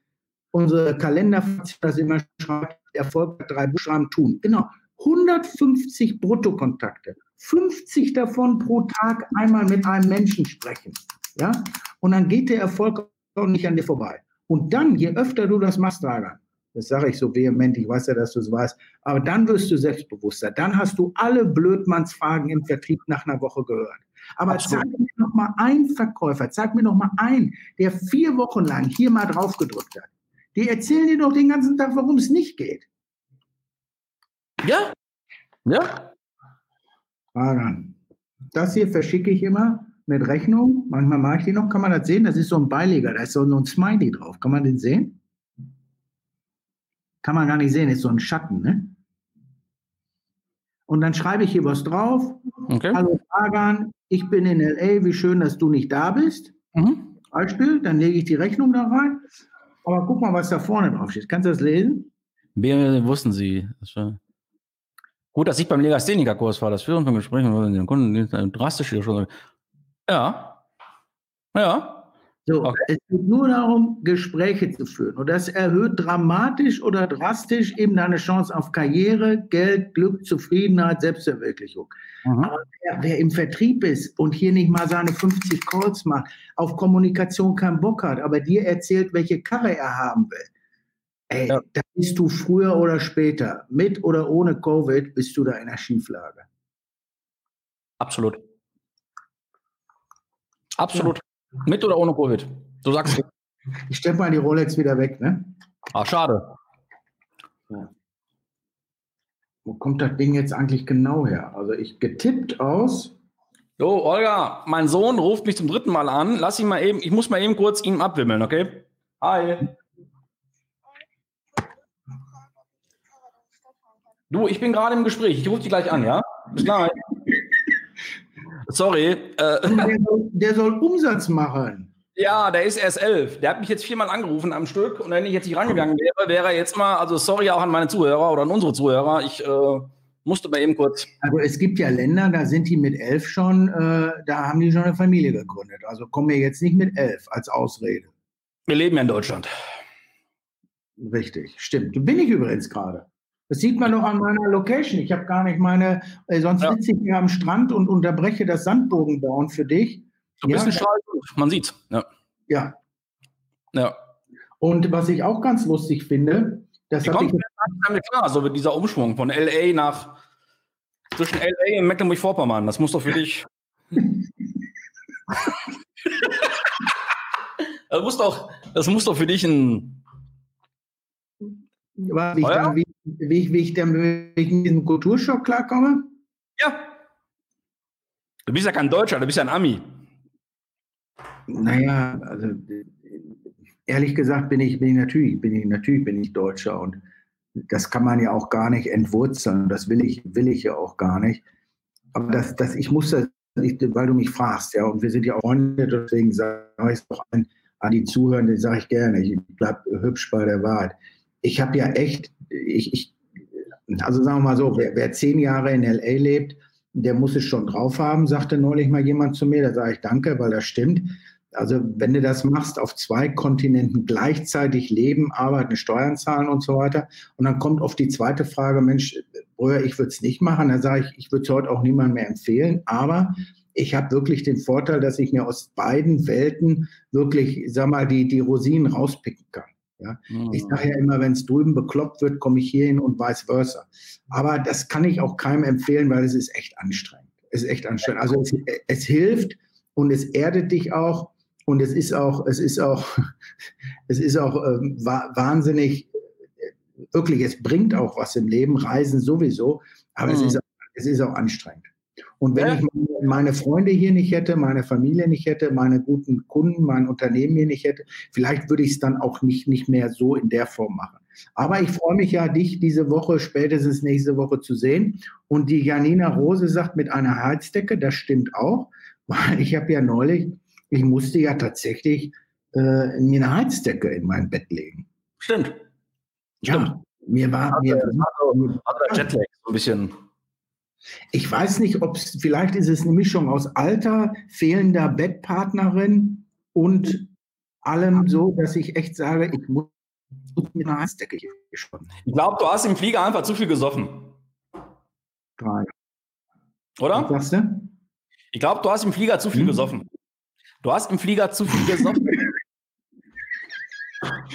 Speaker 1: unsere Kalender, das immer schreibt, Erfolg drei Buchstaben tun. Genau. 150 Bruttokontakte. 50 davon pro Tag einmal mit einem Menschen sprechen. Ja? Und dann geht der Erfolg auch nicht an dir vorbei. Und dann, je öfter du das machst, Dragan, das sage ich so vehement, ich weiß ja, dass du es weißt. Aber dann wirst du selbstbewusster. Dann hast du alle Blödmannsfragen im Vertrieb nach einer Woche gehört. Aber Absolut. zeig mir noch mal einen Verkäufer, zeig mir noch mal einen, der vier Wochen lang hier mal drauf gedrückt hat. Die erzählen dir doch den ganzen Tag, warum es nicht geht.
Speaker 2: Ja, ja.
Speaker 1: Faran. Das hier verschicke ich immer mit Rechnung. Manchmal mache ich die noch. Kann man das sehen? Das ist so ein Beileger. Da ist so ein Smiley drauf. Kann man den sehen? Kann man gar nicht sehen, ist so ein Schatten, ne? Und dann schreibe ich hier was drauf. Okay. Hallo Fagan, ich bin in LA, wie schön, dass du nicht da bist. Mhm. Beispiel, dann lege ich die Rechnung da rein. Aber guck mal, was da vorne drauf steht. Kannst du das lesen?
Speaker 2: Wir wussten Sie. Das Gut, dass ich beim Legastheniker-Kurs war, das Führen von Gesprächen mit den Kunden drastisch schon. Ja. Ja.
Speaker 1: So, okay. es geht nur darum, Gespräche zu führen. Und das erhöht dramatisch oder drastisch eben deine Chance auf Karriere, Geld, Glück, Zufriedenheit, Selbstverwirklichung. Mhm. Aber wer, wer, im Vertrieb ist und hier nicht mal seine 50 Calls macht, auf Kommunikation keinen Bock hat, aber dir erzählt, welche Karre er haben will, ey, ja. da bist du früher oder später, mit oder ohne Covid, bist du da in der Schieflage.
Speaker 2: Absolut. Absolut. Ja. Mit oder ohne Covid? Du sagst.
Speaker 1: Ich stelle mal die Rolex wieder weg, ne?
Speaker 2: Ach, schade.
Speaker 1: Ja. Wo kommt das Ding jetzt eigentlich genau her? Also ich getippt aus.
Speaker 2: So, Olga, mein Sohn ruft mich zum dritten Mal an. Lass ihn mal eben, ich muss mal eben kurz ihm abwimmeln, okay? Hi. Du, ich bin gerade im Gespräch. Ich rufe dich gleich an, ja? Bis gleich. Sorry. Äh,
Speaker 1: der, soll, der, soll, Umsatz machen.
Speaker 2: Ja, der ist erst elf. Der hat mich jetzt viermal angerufen am Stück und wenn ich jetzt nicht rangegangen wäre, wäre er jetzt mal, also sorry auch an meine Zuhörer oder an unsere Zuhörer, ich äh, musste mal eben kurz.
Speaker 1: Also es gibt ja Länder, da sind die mit elf schon, äh, da haben die schon eine Familie gegründet. Also kommen wir jetzt nicht mit elf als Ausrede.
Speaker 2: Wir leben ja in Deutschland.
Speaker 1: Richtig, stimmt. Bin ich übrigens gerade. Das sieht man doch an meiner Location. Ich habe gar nicht meine, äh, sonst ja. sitze ich hier am Strand und unterbreche das Sandbogenbauen für dich.
Speaker 2: Ein bisschen ja, man sieht. Ja.
Speaker 1: ja. Ja. Und was ich auch ganz lustig finde, das
Speaker 2: kommt ich damit klar, so dieser Umschwung von LA nach zwischen LA und Mecklenburg-Vorpommern. Das muss doch für dich. das muss doch, das muss doch für dich ein.
Speaker 1: Wie ich, dann, wie, ich, wie ich dann wie ich in diesem Kulturschock klarkomme?
Speaker 2: Ja. Du bist ja kein Deutscher, du bist ja ein Ami.
Speaker 1: Naja, also ehrlich gesagt bin ich, bin ich natürlich, bin ich natürlich bin ich Deutscher und das kann man ja auch gar nicht entwurzeln. Das will ich, will ich ja auch gar nicht. Aber das, das, ich muss das, ich, weil du mich fragst, ja, und wir sind ja auch Freunde, deswegen sage ich es auch an, an die Zuhörenden, sage ich gerne, ich bleibe hübsch bei der Wahrheit. Ich habe ja echt, ich, ich, also sagen wir mal so, wer, wer zehn Jahre in LA lebt, der muss es schon drauf haben, sagte neulich mal jemand zu mir. Da sage ich danke, weil das stimmt. Also wenn du das machst, auf zwei Kontinenten gleichzeitig leben, arbeiten, Steuern zahlen und so weiter. Und dann kommt oft die zweite Frage, Mensch, Brüder, ich würde es nicht machen. Dann sage ich, ich würde es heute auch niemandem mehr empfehlen. Aber ich habe wirklich den Vorteil, dass ich mir aus beiden Welten wirklich, sag mal, die, die Rosinen rauspicken kann. Ja? Mhm. Ich sage ja immer, wenn es drüben bekloppt wird, komme ich hierhin und vice versa. Aber das kann ich auch keinem empfehlen, weil es ist echt anstrengend. Es ist echt anstrengend. Also es, es hilft und es erdet dich auch und es ist auch, es ist auch, es ist auch ähm, wahnsinnig, wirklich, es bringt auch was im Leben, Reisen sowieso, aber mhm. es, ist, es ist auch anstrengend. Und wenn ja. ich meine Freunde hier nicht hätte, meine Familie nicht hätte, meine guten Kunden, mein Unternehmen hier nicht hätte, vielleicht würde ich es dann auch nicht, nicht mehr so in der Form machen. Aber ich freue mich ja, dich diese Woche, spätestens nächste Woche zu sehen. Und die Janina Rose sagt mit einer Heizdecke, das stimmt auch, weil ich habe ja neulich ich musste ja tatsächlich äh, mir eine Heizdecke in mein Bett legen.
Speaker 2: Stimmt.
Speaker 1: Ja, mir war mir,
Speaker 2: also, Jetlag so ein bisschen.
Speaker 1: Ich weiß nicht, ob es vielleicht ist es eine Mischung aus Alter, fehlender Bettpartnerin und allem so, dass ich echt sage, ich muss mit einer Heizdecke hier
Speaker 2: gesponnen. Ich glaube, du hast im Flieger einfach zu viel gesoffen.
Speaker 1: Drei.
Speaker 2: Oder? Was sagst du? Ich glaube, du hast im Flieger zu viel hm. gesoffen. Du hast im Flieger zu viel gesoffen.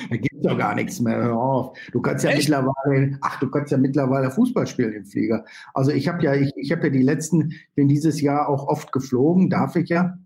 Speaker 1: Da gibt es doch gar nichts mehr. Hör auf. Du kannst ja Echt? mittlerweile, ach, du kannst ja mittlerweile Fußball spielen im Flieger. Also ich habe ja, ich, ich habe ja die letzten, bin dieses Jahr auch oft geflogen, darf ich ja,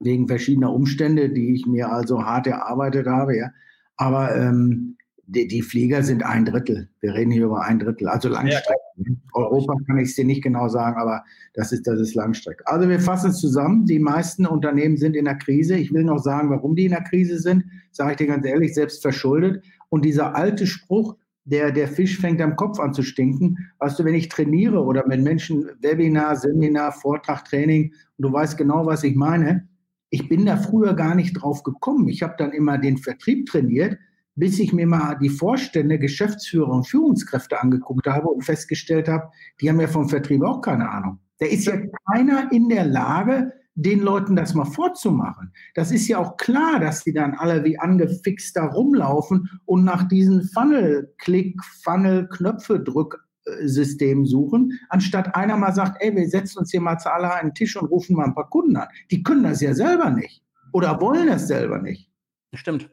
Speaker 1: wegen verschiedener Umstände, die ich mir also hart erarbeitet habe, ja. Aber ähm, die, die, Flieger sind ein Drittel. Wir reden hier über ein Drittel, also Langstrecke. Ja, Europa kann ich es dir nicht genau sagen, aber das ist, das ist Langstrecke. Also wir fassen es zusammen. Die meisten Unternehmen sind in der Krise. Ich will noch sagen, warum die in der Krise sind, sage ich dir ganz ehrlich, selbst verschuldet. Und dieser alte Spruch, der, der Fisch fängt am Kopf an zu stinken. Weißt du, wenn ich trainiere oder mit Menschen Webinar, Seminar, Vortrag, Training, und du weißt genau, was ich meine, ich bin da früher gar nicht drauf gekommen. Ich habe dann immer den Vertrieb trainiert, bis ich mir mal die Vorstände, Geschäftsführer und Führungskräfte angeguckt habe und festgestellt habe, die haben ja vom Vertrieb auch keine Ahnung. Da ist ja keiner in der Lage, den Leuten das mal vorzumachen. Das ist ja auch klar, dass die dann alle wie angefixt da rumlaufen und nach diesen Funnel-Klick, Funnel-Knöpfe-Drück-System suchen, anstatt einer mal sagt, ey, wir setzen uns hier mal zu alle den Tisch und rufen mal ein paar Kunden an. Die können das ja selber nicht oder wollen das selber nicht.
Speaker 2: Stimmt,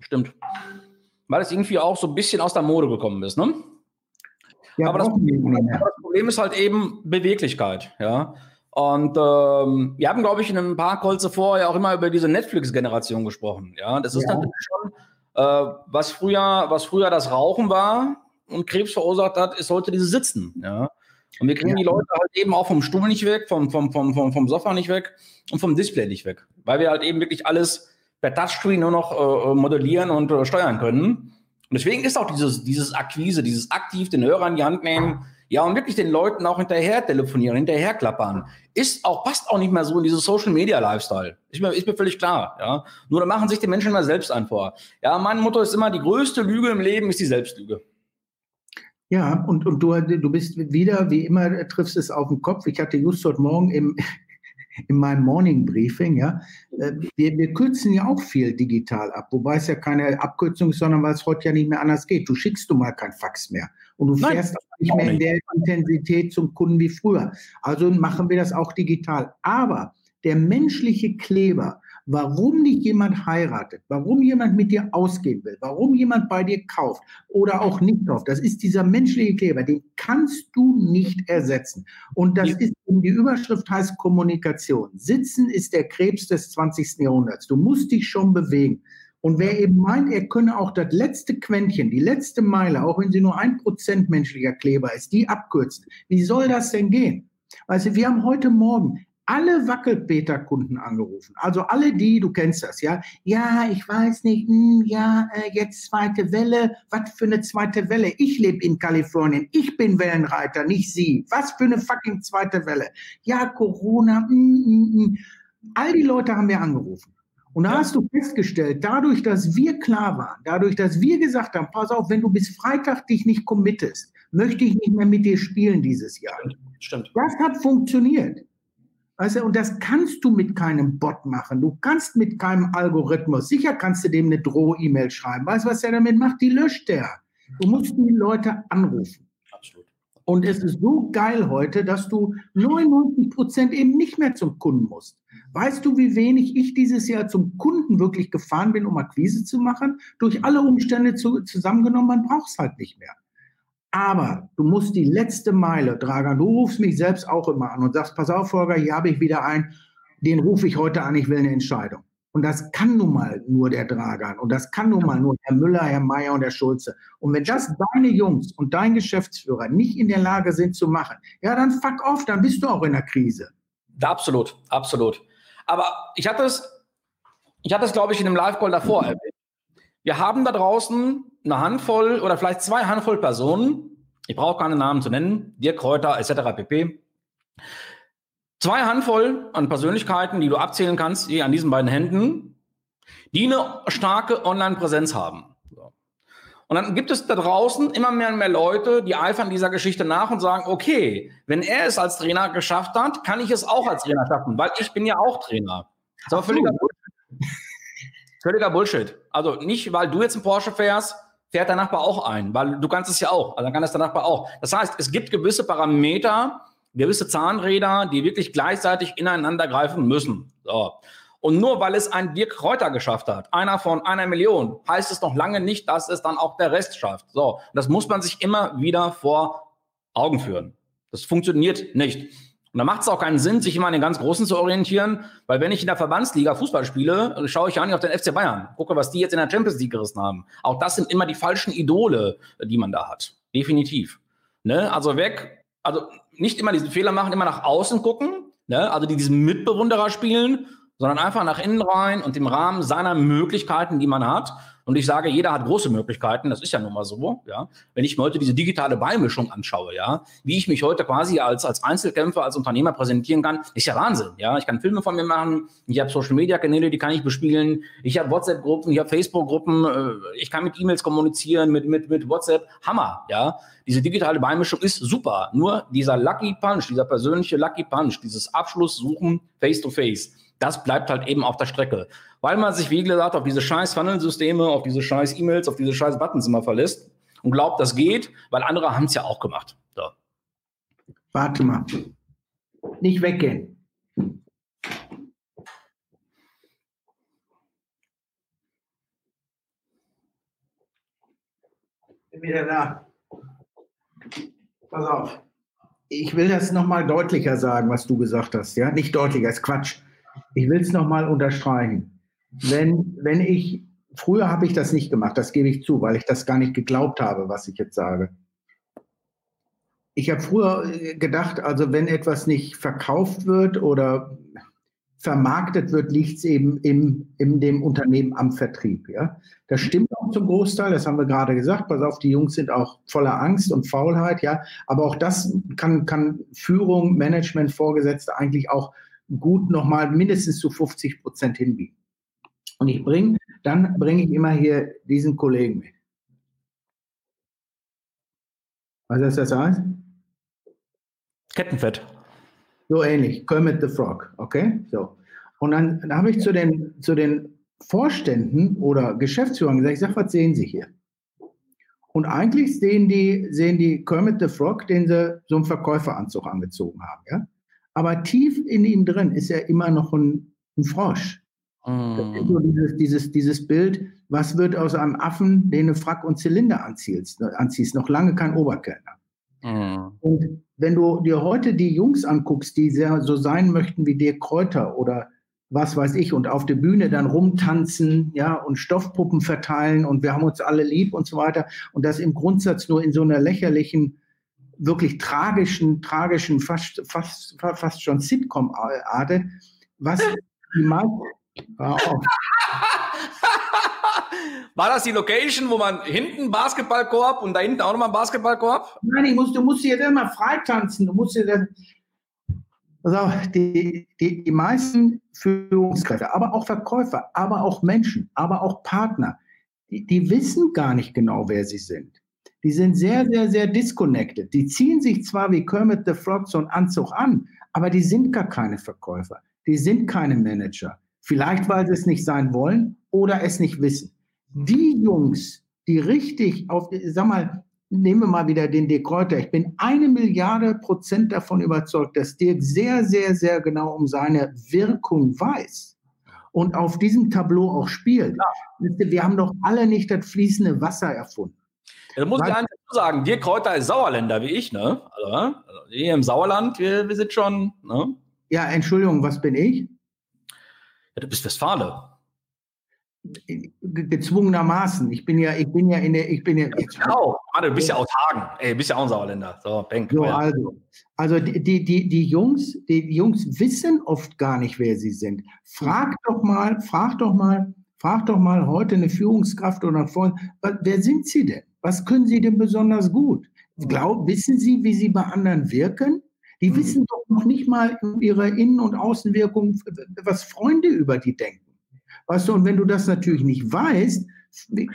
Speaker 2: stimmt. Weil es irgendwie auch so ein bisschen aus der Mode gekommen ist, ne? Ja, aber, das Problem, aber das Problem ist halt eben Beweglichkeit, ja. Und ähm, wir haben, glaube ich, in ein paar Calls zuvor ja auch immer über diese Netflix-Generation gesprochen. Ja, das ist ja. natürlich schon, äh, was früher, was früher das Rauchen war und Krebs verursacht hat, ist heute dieses Sitzen. Ja. Und wir kriegen ja. die Leute halt eben auch vom Stuhl nicht weg, vom, vom, vom, vom, vom Sofa nicht weg und vom Display nicht weg. Weil wir halt eben wirklich alles per Touchscreen nur noch äh, modellieren und äh, steuern können. Und deswegen ist auch dieses, dieses Akquise, dieses aktiv den Hörer in die Hand nehmen, ja, und wirklich den Leuten auch hinterher telefonieren, hinterher klappern, ist auch, passt auch nicht mehr so in dieses Social Media Lifestyle. Ist mir, ist mir völlig klar, ja. Nur da machen sich die Menschen immer selbst ein vor. Ja, mein Motto ist immer, die größte Lüge im Leben ist die Selbstlüge.
Speaker 1: Ja, und, und du, du bist wieder, wie immer, triffst es auf den Kopf. Ich hatte just heute Morgen im, in meinem Morning Briefing, ja, äh, wir, wir kürzen ja auch viel digital ab, wobei es ja keine Abkürzung ist, sondern weil es heute ja nicht mehr anders geht. Du schickst du mal kein Fax mehr und du Nein, fährst nicht mehr in der Intensität zum Kunden wie früher. Also machen wir das auch digital. Aber der menschliche Kleber, warum nicht jemand heiratet, warum jemand mit dir ausgehen will, warum jemand bei dir kauft oder auch nicht kauft, das ist dieser menschliche Kleber, den kannst du nicht ersetzen. Und das ja. ist, die Überschrift heißt Kommunikation. Sitzen ist der Krebs des 20. Jahrhunderts. Du musst dich schon bewegen. Und wer eben meint, er könne auch das letzte Quäntchen, die letzte Meile, auch wenn sie nur ein Prozent menschlicher Kleber ist, die abkürzen, wie soll das denn gehen? Also wir haben heute Morgen alle Wackelpeter-Kunden angerufen. Also alle die, du kennst das, ja. Ja, ich weiß nicht, hm, ja, äh, jetzt zweite Welle. Was für eine zweite Welle? Ich lebe in Kalifornien. Ich bin Wellenreiter, nicht Sie. Was für eine fucking zweite Welle? Ja, Corona. Hm, hm, hm. All die Leute haben wir angerufen. Und da hast du festgestellt, dadurch, dass wir klar waren, dadurch, dass wir gesagt haben, pass auf, wenn du bis Freitag dich nicht committest, möchte ich nicht mehr mit dir spielen dieses Jahr. Stimmt. Das hat funktioniert. Weißt du, und das kannst du mit keinem Bot machen. Du kannst mit keinem Algorithmus. Sicher kannst du dem eine Droh-E-Mail schreiben. Weißt du, was er damit macht? Die löscht er. Du musst die Leute anrufen. Absolut. Und es ist so geil heute, dass du 99 Prozent eben nicht mehr zum Kunden musst. Weißt du, wie wenig ich dieses Jahr zum Kunden wirklich gefahren bin, um Akquise zu machen? Durch alle Umstände zu, zusammengenommen, man braucht es halt nicht mehr. Aber du musst die letzte Meile, Dragan, du rufst mich selbst auch immer an und sagst, pass auf, Volker, hier habe ich wieder einen, den rufe ich heute an, ich will eine Entscheidung. Und das kann nun mal nur der Dragan und das kann nun mal nur Herr Müller, Herr Meier und Herr Schulze. Und wenn das deine Jungs und dein Geschäftsführer nicht in der Lage sind zu machen, ja, dann fuck off, dann bist du auch in der Krise.
Speaker 2: Absolut, absolut. Aber ich hatte es, ich hatte es, glaube ich, in einem Live-Call davor erwähnt. Wir haben da draußen eine Handvoll oder vielleicht zwei Handvoll Personen, ich brauche keine Namen zu nennen, Dirk Kräuter etc. pp. Zwei Handvoll an Persönlichkeiten, die du abzählen kannst, die an diesen beiden Händen, die eine starke Online-Präsenz haben. Und dann gibt es da draußen immer mehr und mehr Leute, die eifern dieser Geschichte nach und sagen, okay, wenn er es als Trainer geschafft hat, kann ich es auch als Trainer schaffen, weil ich bin ja auch Trainer. Das ist aber völliger Bullshit. Völliger Bullshit. Also nicht, weil du jetzt einen Porsche fährst, fährt der Nachbar auch ein, weil du kannst es ja auch, also dann kann es der Nachbar auch. Das heißt, es gibt gewisse Parameter, gewisse Zahnräder, die wirklich gleichzeitig ineinander greifen müssen. So. Und nur weil es ein Dirk Kräuter geschafft hat, einer von einer Million, heißt es noch lange nicht, dass es dann auch der Rest schafft. So, das muss man sich immer wieder vor Augen führen. Das funktioniert nicht. Und da macht es auch keinen Sinn, sich immer an den ganz Großen zu orientieren, weil wenn ich in der Verbandsliga Fußball spiele, schaue ich ja nicht auf den FC Bayern, gucke, was die jetzt in der Champions League gerissen haben. Auch das sind immer die falschen Idole, die man da hat. Definitiv. Ne? Also weg, also nicht immer diesen Fehler machen, immer nach außen gucken, ne? also die diesen Mitbewunderer spielen, sondern einfach nach innen rein und im Rahmen seiner Möglichkeiten, die man hat. Und ich sage, jeder hat große Möglichkeiten, das ist ja nun mal so, ja. Wenn ich mir heute diese digitale Beimischung anschaue, ja, wie ich mich heute quasi als, als Einzelkämpfer, als Unternehmer präsentieren kann, ist ja Wahnsinn, ja. Ich kann Filme von mir machen, ich habe Social Media Kanäle, die kann ich bespielen, ich habe WhatsApp-Gruppen, ich habe Facebook-Gruppen, äh, ich kann mit E-Mails kommunizieren, mit, mit, mit WhatsApp, Hammer, ja. Diese digitale Beimischung ist super. Nur dieser Lucky Punch, dieser persönliche Lucky Punch, dieses Abschlusssuchen face to face, das bleibt halt eben auf der Strecke. Weil man sich, wie gesagt, auf diese scheiß Funnel-Systeme, auf diese scheiß E-Mails, auf diese scheiß Buttons immer verlässt und glaubt, das geht, weil andere haben es ja auch gemacht. So.
Speaker 1: Warte mal. Nicht weggehen. Bin wieder da. Pass auf. Ich will das nochmal deutlicher sagen, was du gesagt hast. Ja, nicht deutlicher, ist Quatsch. Ich will es nochmal unterstreichen. Wenn, wenn ich, früher habe ich das nicht gemacht, das gebe ich zu, weil ich das gar nicht geglaubt habe, was ich jetzt sage. Ich habe früher gedacht, also wenn etwas nicht verkauft wird oder vermarktet wird, liegt es eben im, in dem Unternehmen am Vertrieb. Ja? Das stimmt auch zum Großteil, das haben wir gerade gesagt. Pass auf, die Jungs sind auch voller Angst und Faulheit, ja. Aber auch das kann, kann Führung, Management, Vorgesetzte eigentlich auch gut nochmal mindestens zu 50 Prozent hinbiegen. Und ich bringe, dann bringe ich immer hier diesen Kollegen mit. Was ist das heißt?
Speaker 2: Kettenfett.
Speaker 1: So ähnlich, Kermit the Frog, okay? So. Und dann, dann habe ich zu den, zu den Vorständen oder Geschäftsführern gesagt, ich sage, was sehen Sie hier? Und eigentlich sehen die, sehen die Kermit the Frog, den sie so einen Verkäuferanzug angezogen haben, ja? Aber tief in ihm drin ist er immer noch ein, ein Frosch. Mm. So dieses, dieses, dieses Bild, was wird aus einem Affen, den du Frack und Zylinder anziehst, anziehst noch lange kein Oberkellner. Mm. Und wenn du dir heute die Jungs anguckst, die sehr, so sein möchten wie Dirk Kräuter oder was weiß ich, und auf der Bühne dann rumtanzen, ja, und Stoffpuppen verteilen und wir haben uns alle lieb und so weiter, und das im Grundsatz nur in so einer lächerlichen wirklich tragischen, tragischen, fast, fast, fast schon Sitcom-Art, was die meisten.
Speaker 2: War das die Location, wo man hinten Basketballkorb und da hinten auch nochmal Basketballkorb?
Speaker 1: Nein, ich muss, du musst jetzt immer freitanzen. Du musst dir also die, die, die meisten Führungskräfte, aber auch Verkäufer, aber auch Menschen, aber auch Partner, die, die wissen gar nicht genau, wer sie sind die sind sehr, sehr, sehr disconnected. Die ziehen sich zwar wie Kermit the Frog so einen Anzug an, aber die sind gar keine Verkäufer. Die sind keine Manager. Vielleicht, weil sie es nicht sein wollen oder es nicht wissen. Die Jungs, die richtig auf, sag mal, nehmen wir mal wieder den Dirk Kräuter. Ich bin eine Milliarde Prozent davon überzeugt, dass Dirk sehr, sehr, sehr genau um seine Wirkung weiß und auf diesem Tableau auch spielt. Wir haben doch alle nicht das fließende Wasser erfunden.
Speaker 2: Da muss ich eins sagen, Dirk Kräuter ist Sauerländer wie ich, ne? Also, also hier im Sauerland, wir, wir sind schon, ne?
Speaker 1: Ja, Entschuldigung, was bin ich?
Speaker 2: Ja, du bist Westfale.
Speaker 1: Gezwungenermaßen. Ich bin ja, ich bin ja in der, ich bin ja.
Speaker 2: Ich auch. Warte, du bist ja aus Hagen. Ey, du bist ja auch ein Sauerländer. So, Bank.
Speaker 1: So, also, also die, die, die Jungs, die Jungs wissen oft gar nicht, wer sie sind. Frag doch mal, frag doch mal, frag doch mal heute eine Führungskraft oder ein wer sind sie denn? Was können Sie denn besonders gut? Glaub, wissen Sie, wie Sie bei anderen wirken? Die mhm. wissen doch noch nicht mal ihre Innen- und Außenwirkung, was Freunde über die denken. Weißt du, und wenn du das natürlich nicht weißt,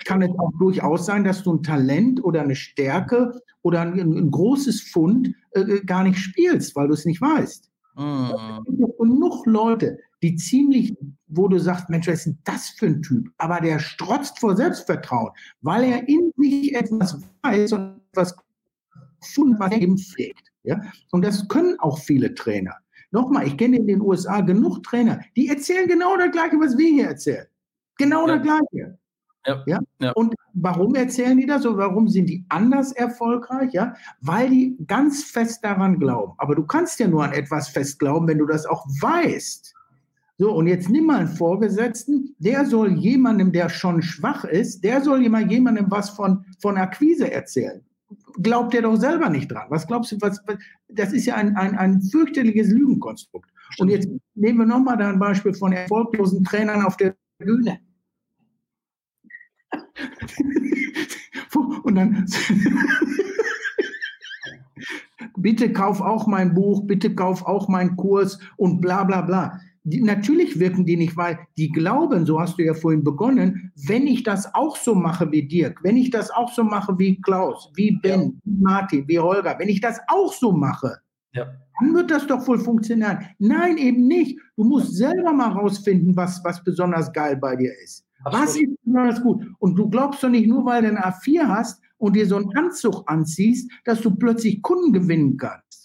Speaker 1: kann es auch durchaus sein, dass du ein Talent oder eine Stärke oder ein, ein großes Fund äh, gar nicht spielst, weil du es nicht weißt. Mhm. Und noch Leute, die ziemlich, wo du sagst, Mensch, was ist denn das für ein Typ? Aber der strotzt vor Selbstvertrauen, weil er in sich etwas weiß und etwas gefunden, was eben pflegt. Ja? Und das können auch viele Trainer. Nochmal, ich kenne in den USA genug Trainer, die erzählen genau das Gleiche, was wir hier erzählen. Genau ja. das Gleiche. Ja. ja. Ja? Und warum erzählen die das und warum sind die anders erfolgreich? Ja, weil die ganz fest daran glauben. Aber du kannst ja nur an etwas fest glauben, wenn du das auch weißt. So, und jetzt nimm mal einen Vorgesetzten, der soll jemandem, der schon schwach ist, der soll immer jemandem was von, von Akquise erzählen. Glaubt der doch selber nicht dran. Was glaubst du, was, das ist ja ein, ein, ein fürchterliches Lügenkonstrukt. Und jetzt nehmen wir nochmal da ein Beispiel von erfolglosen Trainern auf der Bühne. Und dann bitte kauf auch mein Buch, bitte kauf auch meinen Kurs und bla bla bla. Die, natürlich wirken die nicht, weil die glauben, so hast du ja vorhin begonnen, wenn ich das auch so mache wie Dirk, wenn ich das auch so mache wie Klaus, wie Ben, ja. wie Martin, wie Holger, wenn ich das auch so mache, ja. dann wird das doch wohl funktionieren. Nein, eben nicht. Du musst selber mal rausfinden, was, was besonders geil bei dir ist. Absolut. Was ist besonders gut? Und du glaubst doch nicht nur, weil du ein A4 hast und dir so einen Anzug anziehst, dass du plötzlich Kunden gewinnen kannst.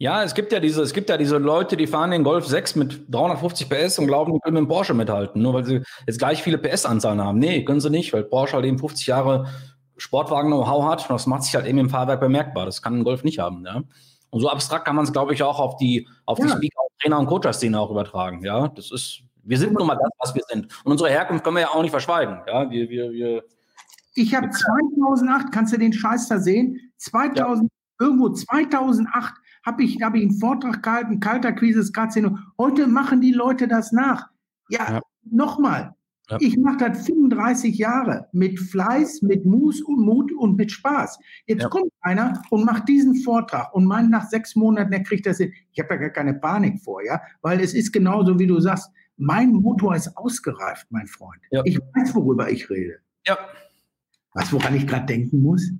Speaker 2: Ja, es gibt ja diese, es gibt ja diese Leute, die fahren den Golf 6 mit 350 PS und glauben, die können mit dem Porsche mithalten, nur weil sie jetzt gleich viele PS-Anzahlen haben. Nee, können sie nicht, weil Porsche halt eben 50 Jahre Sportwagen-Know-how hat und das macht sich halt eben im Fahrwerk bemerkbar. Das kann ein Golf nicht haben, ja. Und so abstrakt kann man es, glaube ich, auch auf die, auf ja. die Speaker, Trainer und Coacher-Szene auch übertragen, ja. Das ist, wir sind nun mal das, was wir sind. Und unsere Herkunft können wir ja auch nicht verschweigen. Ja, wir, wir, wir.
Speaker 1: Ich habe 2008, kannst du den Scheiß da sehen? 2000, ja. irgendwo 2008 habe ich, hab ich einen Vortrag gehalten, kalter ist gerade Heute machen die Leute das nach. Ja, ja. nochmal. Ja. Ich mache das 35 Jahre mit Fleiß, mit Mus und Mut und mit Spaß. Jetzt ja. kommt einer und macht diesen Vortrag und meint nach sechs Monaten, er kriegt das hin. Ich habe ja gar keine Panik vor, ja, weil es ist genauso, wie du sagst. Mein Motor ist ausgereift, mein Freund. Ich weiß, worüber ich rede. Ja. Was, woran ich gerade denken muss?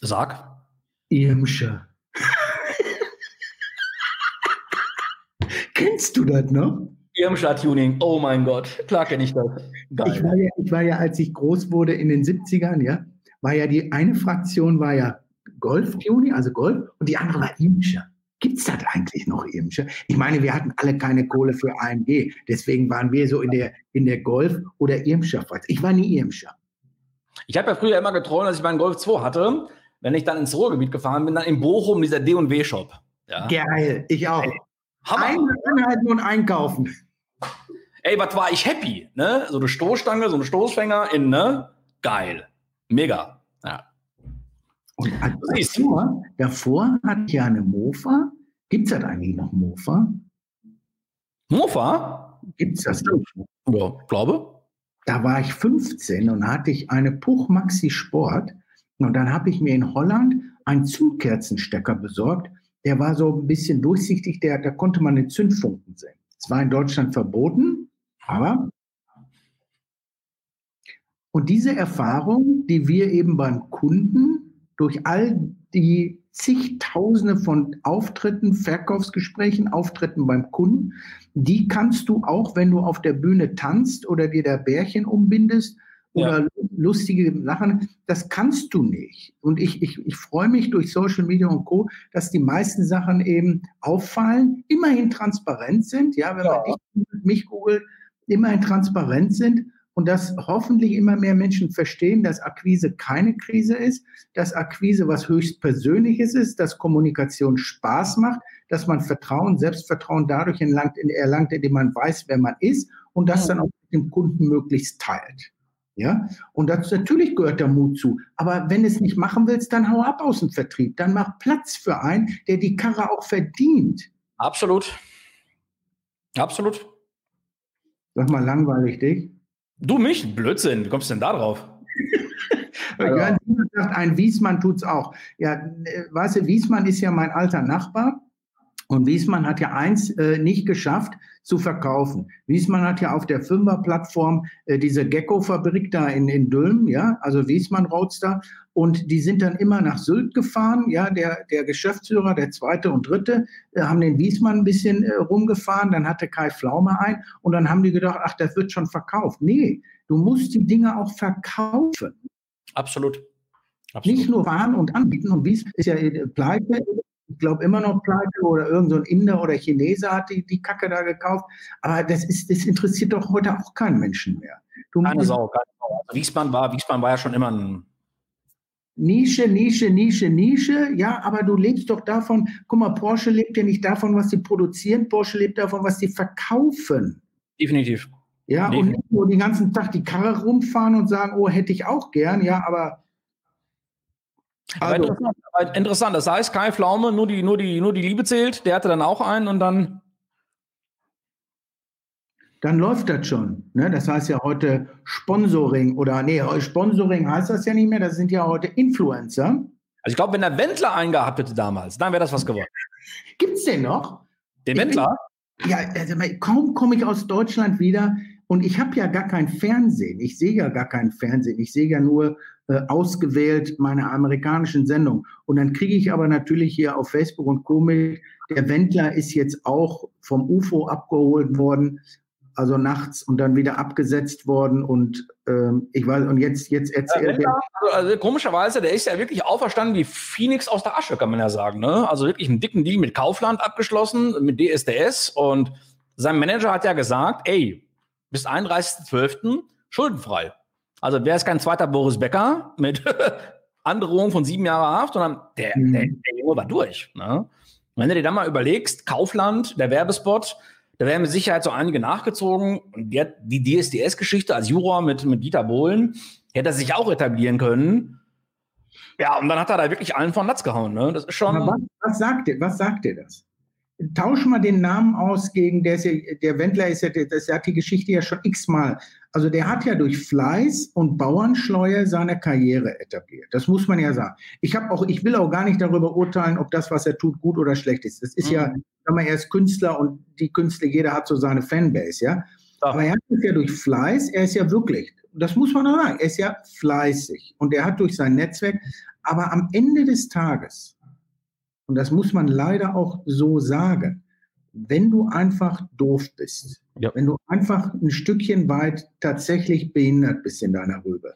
Speaker 2: Sag.
Speaker 1: Irmsche. Kennst du das noch?
Speaker 2: Irmscher-Tuning, oh mein Gott, klar kenne ich das.
Speaker 1: Geil. Ich war, ja, ich war ja, als ich groß wurde in den 70ern, ja, war ja die eine Fraktion war ja Golf-Tuning, also Golf, und die andere war Irmscher. Gibt es das eigentlich noch Irmscher? Ich meine, wir hatten alle keine Kohle für AMG. Deswegen waren wir so in der, in der Golf- oder Irmscher. Ich war nie Irmscher.
Speaker 2: Ich habe ja früher immer geträumt, dass ich meinen Golf 2 hatte. Wenn ich dann ins Ruhrgebiet gefahren bin, dann in Bochum dieser D&W-Shop.
Speaker 1: Ja. Geil, ich auch. Hammer. Einhalten und einkaufen.
Speaker 2: Ey, was war ich happy? Ne? So eine Stoßstange, so ein Stoßfänger in, ne? Geil. Mega. Ja.
Speaker 1: Und davor, davor hatte ich ja eine Mofa. Gibt es das eigentlich noch Mofa?
Speaker 2: Mofa?
Speaker 1: Gibt es das
Speaker 2: noch? Ja, glaube.
Speaker 1: Da war ich 15 und hatte ich eine Puch Maxi Sport. Und dann habe ich mir in Holland einen Zündkerzenstecker besorgt. Der war so ein bisschen durchsichtig, der, da konnte man den Zündfunken sehen. Es war in Deutschland verboten, aber und diese Erfahrung, die wir eben beim Kunden durch all die zigtausende von Auftritten, Verkaufsgesprächen, Auftritten beim Kunden, die kannst du auch, wenn du auf der Bühne tanzt oder dir der Bärchen umbindest oder ja. lustige Sachen, das kannst du nicht. Und ich, ich, ich freue mich durch Social Media und Co., dass die meisten Sachen eben auffallen, immerhin transparent sind, ja, wenn ja. man dich, mich googelt, immerhin transparent sind und dass hoffentlich immer mehr Menschen verstehen, dass Akquise keine Krise ist, dass Akquise was höchst Persönliches ist, dass Kommunikation Spaß macht, dass man Vertrauen, Selbstvertrauen dadurch erlangt, erlangt indem man weiß, wer man ist und das dann auch mit dem Kunden möglichst teilt. Ja, und dazu natürlich gehört der Mut zu. Aber wenn du es nicht machen willst, dann hau ab aus dem Vertrieb. Dann mach Platz für einen, der die Karre auch verdient.
Speaker 2: Absolut. Absolut.
Speaker 1: Sag mal, langweilig dich.
Speaker 2: Du mich? Blödsinn. Wie kommst du denn da drauf?
Speaker 1: Jörn sagt, ein Wiesmann tut es auch. Ja, äh, weißt du, Wiesmann ist ja mein alter Nachbar. Und Wiesmann hat ja eins äh, nicht geschafft zu verkaufen. Wiesmann hat ja auf der Fünfer-Plattform äh, diese Gecko-Fabrik da in, in Dülmen, ja, also Wiesmann Roadster. Und die sind dann immer nach Sylt gefahren, ja, der, der Geschäftsführer, der zweite und dritte, äh, haben den Wiesmann ein bisschen äh, rumgefahren, dann hatte Kai Pflaume ein und dann haben die gedacht, ach, das wird schon verkauft. Nee, du musst die Dinge auch verkaufen.
Speaker 2: Absolut.
Speaker 1: Absolut. Nicht nur fahren und anbieten. Und Wiesmann ist ja äh, pleite, glaube immer noch pleite oder irgendein so Inder oder Chinese hat die, die Kacke da gekauft. Aber das, ist, das interessiert doch heute auch keinen Menschen mehr.
Speaker 2: Du keine Sau, keine Sau. Also Wiesbaden, war, Wiesbaden war ja schon immer ein
Speaker 1: Nische, Nische, Nische, Nische, ja, aber du lebst doch davon, guck mal, Porsche lebt ja nicht davon, was sie produzieren, Porsche lebt davon, was sie verkaufen.
Speaker 2: Definitiv.
Speaker 1: Ja, Definitiv. und nicht nur den ganzen Tag die Karre rumfahren und sagen, oh, hätte ich auch gern, ja, aber
Speaker 2: Also, interessant, interessant, Das heißt, Kai Pflaume, nur die, nur, die, nur die Liebe zählt. Der hatte dann auch einen und dann.
Speaker 1: Dann läuft das schon. Ne? Das heißt ja heute Sponsoring oder nee, Sponsoring heißt das ja nicht mehr. Das sind ja heute Influencer.
Speaker 2: Also ich glaube, wenn der Wendler einen gehabt hätte damals, dann wäre das was geworden.
Speaker 1: Gibt es den noch?
Speaker 2: Den Wendler?
Speaker 1: ja, also kaum komme ich aus Deutschland wieder und ich habe ja gar kein Fernsehen. Ich sehe ja gar kein Fernsehen. Ich sehe ja nur äh, ausgewählt meine amerikanischen Sendungen. Und dann kriege ich aber natürlich hier auf Facebook und Co. mit, der Wendler ist jetzt auch vom UFO abgeholt worden, also nachts und dann wieder abgesetzt worden. Und ähm, ich weiß, und jetzt, jetzt erzählt
Speaker 2: er. Also, also, komischerweise, der ist ja wirklich auferstanden wie Phoenix aus der Asche, kann man ja sagen. Ne? Also wirklich einen dicken Deal mit Kaufland abgeschlossen, mit DSDS. Und sein Manager hat ja gesagt, ey, bis 31.12. schuldenfrei. Also wer ist kein zweiter Boris Becker mit Androhung von sieben Jahren Haft, sondern der, mhm. der, der Junge war durch. Ne? wenn du dir dann mal überlegst, Kaufland, der Werbespot, da werden mit Sicherheit so einige nachgezogen. Und die, die DSDS-Geschichte als Juror mit, mit Dieter Bohlen hätte er sich auch etablieren können. Ja, und dann hat er da wirklich allen von Latz gehauen. Ne? Das ist schon.
Speaker 1: Was, was, sagt ihr, was sagt ihr das? Tausch mal den Namen aus gegen der, der Wendler ist ja, das hat die Geschichte ja schon x-mal. Also der hat ja durch Fleiß und Bauernschleue seine Karriere etabliert. Das muss man ja sagen. Ich habe auch, ich will auch gar nicht darüber urteilen, ob das, was er tut, gut oder schlecht ist. Das ist mhm. ja, wenn man er ist Künstler und die Künstler, jeder hat so seine Fanbase, ja. Ach. Aber er hat es ja durch Fleiß, er ist ja wirklich, das muss man auch sagen, er ist ja fleißig und er hat durch sein Netzwerk, aber am Ende des Tages und das muss man leider auch so sagen, wenn du einfach doof bist, ja. wenn du einfach ein Stückchen weit tatsächlich behindert bist in deiner Rübe,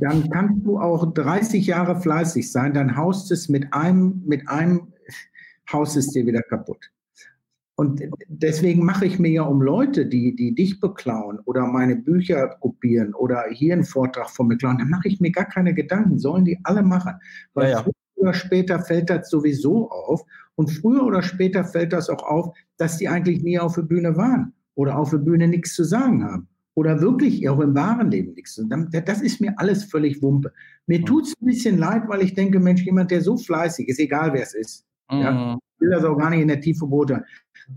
Speaker 1: dann kannst du auch 30 Jahre fleißig sein, dann haust es mit einem, mit einem Haus ist dir wieder kaputt. Und deswegen mache ich mir ja um Leute, die, die dich beklauen oder meine Bücher kopieren oder hier einen Vortrag von mir klauen, dann mache ich mir gar keine Gedanken, sollen die alle machen. Weil ja, ja oder später fällt das sowieso auf. Und früher oder später fällt das auch auf, dass die eigentlich nie auf der Bühne waren oder auf der Bühne nichts zu sagen haben oder wirklich auch im wahren Leben nichts. Das ist mir alles völlig Wumpe. Mir tut es ein bisschen leid, weil ich denke, Mensch, jemand, der so fleißig ist, egal wer es ist, mhm. ja, ich will das auch gar nicht in der Tiefe beurteilen,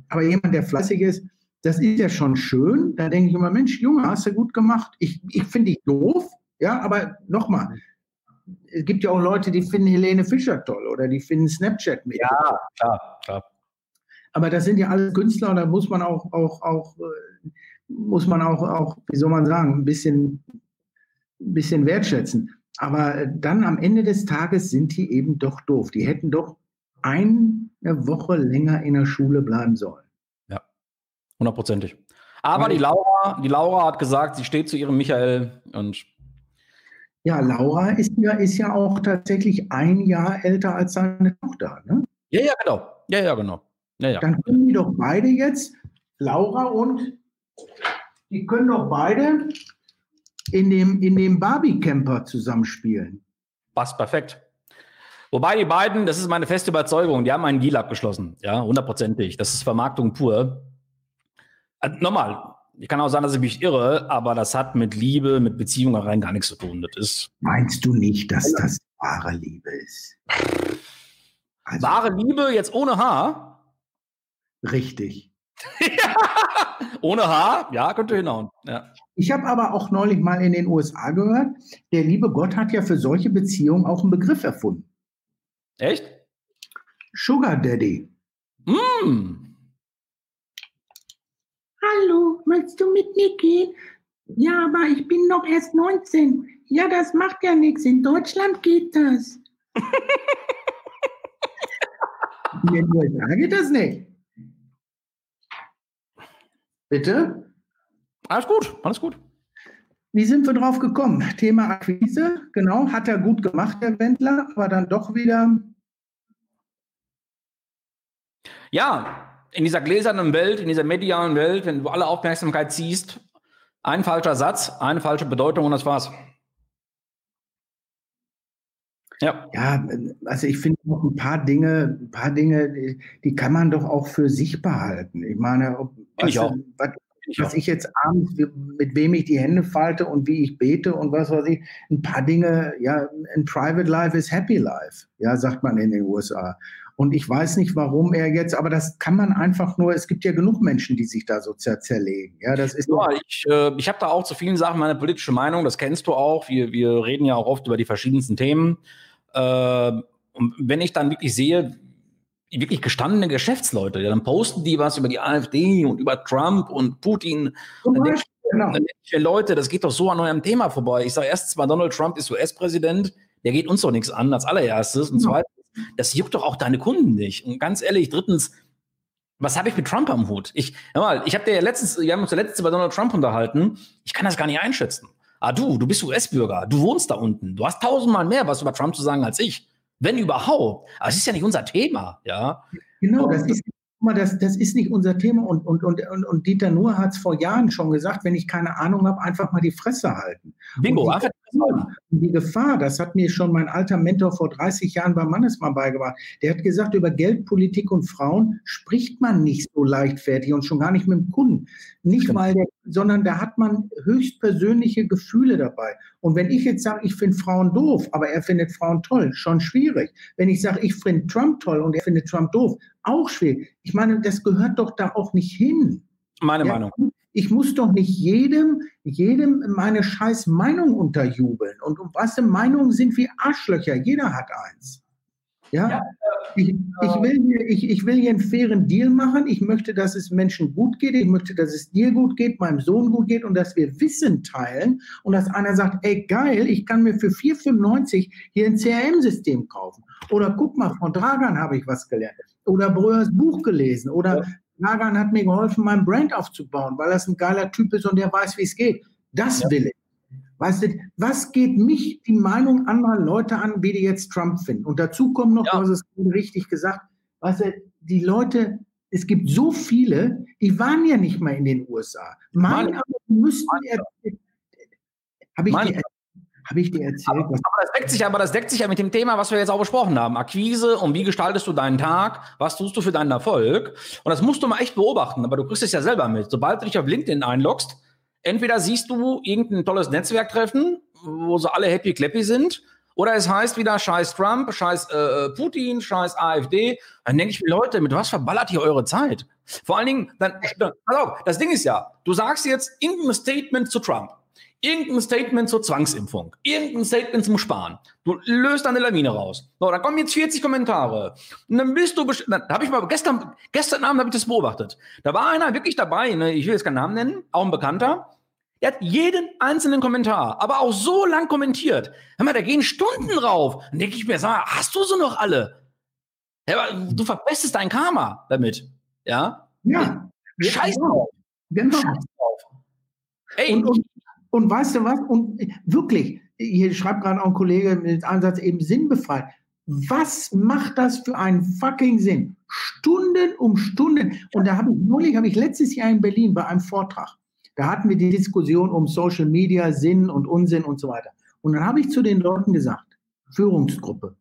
Speaker 1: aber jemand, der fleißig ist, das ist ja schon schön. Da denke ich immer, Mensch, Junge, hast du gut gemacht. Ich, ich finde dich doof, ja, aber nochmal, es gibt ja auch Leute, die finden Helene Fischer toll oder die finden Snapchat mit.
Speaker 2: Ja, klar, klar.
Speaker 1: Aber das sind ja alle Künstler und da muss man auch, auch, auch, äh, muss man auch, auch, wie soll man sagen, ein bisschen, ein bisschen wertschätzen. Aber dann am Ende des Tages sind die eben doch doof. Die hätten doch eine Woche länger in der Schule bleiben sollen.
Speaker 2: Ja, hundertprozentig. Aber die Laura, die Laura hat gesagt, sie steht zu ihrem Michael und
Speaker 1: ja, Laura ist ja, ist ja auch tatsächlich ein Jahr älter als seine Tochter, ne?
Speaker 2: Ja, ja, genau. Ja, ja, genau. Ja, ja.
Speaker 1: Dann können die doch beide jetzt, Laura und die können doch beide in dem, in dem Barbie-Camper zusammenspielen.
Speaker 2: Passt perfekt. Wobei die beiden, das ist meine feste Überzeugung, die haben einen Deal abgeschlossen. Ja, hundertprozentig. Das ist Vermarktung pur. Also, nochmal, ich kann auch sagen, dass ich mich irre, aber das hat mit Liebe, mit Beziehungen rein gar nichts zu tun. Das ist
Speaker 1: Meinst du nicht, dass das wahre Liebe ist?
Speaker 2: Also, wahre Liebe jetzt ohne Haar?
Speaker 1: Richtig.
Speaker 2: ohne Haar? Ja, könnte hinhauen. Ja.
Speaker 1: Ich habe aber auch neulich mal in den USA gehört, der liebe Gott hat ja für solche Beziehungen auch einen Begriff erfunden.
Speaker 2: Echt?
Speaker 1: Sugar Daddy.
Speaker 2: Mm.
Speaker 1: Hallo, möchtest du mit mir gehen? Ja, aber ich bin noch erst 19. Ja, das macht ja nichts. In Deutschland geht das. In den USA geht das nicht. Bitte?
Speaker 2: Alles gut, alles gut.
Speaker 1: Wie sind wir drauf gekommen? Thema Akquise, genau, hat er gut gemacht, der Wendler, aber dann doch wieder.
Speaker 2: Ja, in dieser gläsernen Welt, in dieser medialen Welt, wenn du alle Aufmerksamkeit ziehst, ein falscher Satz, eine falsche Bedeutung und das war's.
Speaker 1: Ja. ja, also ich finde noch ein paar Dinge, ein paar Dinge, die, die, kann man doch auch für sich behalten. Ich meine, ob,
Speaker 2: was, ich auch.
Speaker 1: Was, dass ich jetzt abends, mit wem ich die Hände falte und wie ich bete und was weiß ich. Ein paar Dinge, ja, ein Private Life ist Happy Life, ja, sagt man in den USA. Und ich weiß nicht, warum er jetzt, aber das kann man einfach nur, es gibt ja genug Menschen, die sich da so zer zerlegen. Ja, das ist
Speaker 2: ja, ich, äh, ich habe da auch zu vielen Sachen meine politische Meinung, das kennst du auch. Wir, wir reden ja auch oft über die verschiedensten Themen. Äh, und wenn ich dann wirklich sehe, wirklich gestandene Geschäftsleute, ja, dann posten die was über die AfD und über Trump und Putin. Und dann denke ich, genau. ich mir, Leute, das geht doch so an eurem Thema vorbei. Ich sage erstens mal, Donald Trump ist US-Präsident, der geht uns doch nichts an als allererstes. Und genau. zweitens, das juckt doch auch deine Kunden nicht. Und ganz ehrlich, drittens, was habe ich mit Trump am Hut? Ich, hör mal, ich habe dir ja letztens, wir haben uns ja letztens über Donald Trump unterhalten. Ich kann das gar nicht einschätzen. Ah, du, du bist US-Bürger, du wohnst da unten, du hast tausendmal mehr was über Trump zu sagen als ich. Wenn überhaupt. Aber es ist ja nicht unser Thema, ja.
Speaker 1: Genau, das ist mal, das, das ist nicht unser Thema. Und, und, und, und, Dieter Nuhr hat es vor Jahren schon gesagt, wenn ich keine Ahnung habe, einfach mal die Fresse halten. Bingo, einfach die Gefahr, das hat mir schon mein alter Mentor vor 30 Jahren beim Mannesmann beigebracht. Der hat gesagt, über Geldpolitik und Frauen spricht man nicht so leichtfertig und schon gar nicht mit dem Kunden. Nicht weil der, sondern da hat man höchstpersönliche Gefühle dabei. Und wenn ich jetzt sage, ich finde Frauen doof, aber er findet Frauen toll, schon schwierig. Wenn ich sage, ich finde Trump toll und er findet Trump doof, auch schwierig. Ich meine, das gehört doch da auch nicht hin.
Speaker 2: Meine ja, Meinung.
Speaker 1: Ich muss doch nicht jedem, jedem meine scheiß Meinung unterjubeln. Und, und was Meinungen sind wie Arschlöcher. Jeder hat eins. Ja, ja ich, ich, will hier, ich, ich will hier einen fairen Deal machen. Ich möchte, dass es Menschen gut geht. Ich möchte, dass es dir gut geht, meinem Sohn gut geht und dass wir Wissen teilen und dass einer sagt, ey geil, ich kann mir für 4,95 hier ein CRM-System kaufen. Oder guck mal, von Dragan habe ich was gelernt. Oder Bröers Buch gelesen. Oder ja. Nagan hat mir geholfen, mein Brand aufzubauen, weil das ein geiler Typ ist und der weiß, wie es geht. Das ja. will ich. Weißt du, was geht mich die Meinung anderer Leute an, wie die jetzt Trump finden? Und dazu kommt noch, ja. du hast es richtig gesagt, weißt du, die Leute, es gibt so viele, die waren ja nicht mal in den USA. Meinen aber, müssten, habe ich Mann. Habe ich dir erzählt? Aber,
Speaker 2: aber, das deckt sich, aber das deckt sich ja mit dem Thema, was wir jetzt auch besprochen haben. Akquise und wie gestaltest du deinen Tag? Was tust du für deinen Erfolg? Und das musst du mal echt beobachten, aber du kriegst es ja selber mit. Sobald du dich auf LinkedIn einloggst, entweder siehst du irgendein tolles Netzwerktreffen, wo so alle happy clappy sind, oder es heißt wieder Scheiß Trump, Scheiß äh, Putin, Scheiß AfD. Dann denke ich mir, Leute, mit was verballert ihr eure Zeit? Vor allen Dingen, dann, dann, pass auf, das Ding ist ja, du sagst jetzt irgendein Statement zu Trump. Irgendein Statement zur Zwangsimpfung, irgendein Statement zum Sparen. Du löst eine Lawine raus. So, da kommen jetzt 40 Kommentare. Und dann bist du, dann habe ich mal gestern, gestern Abend habe ich das beobachtet. Da war einer wirklich dabei, ne? ich will jetzt keinen Namen nennen, auch ein Bekannter. Der hat jeden einzelnen Kommentar, aber auch so lang kommentiert. Hör mal, da gehen Stunden drauf. Dann denke ich mir, sag mal, hast du sie noch alle? Du verbesserst dein Karma damit. Ja?
Speaker 1: Ja. Scheiß drauf. Genau. Scheiß drauf. Ey, und, und und weißt du was? Und wirklich, hier schreibt gerade auch ein Kollege mit Ansatz eben sinnbefreit. Was macht das für einen fucking Sinn? Stunden um Stunden. Und da habe ich, neulich habe ich letztes Jahr in Berlin bei einem Vortrag, da hatten wir die Diskussion um Social Media, Sinn und Unsinn und so weiter. Und dann habe ich zu den Leuten gesagt, Führungsgruppe,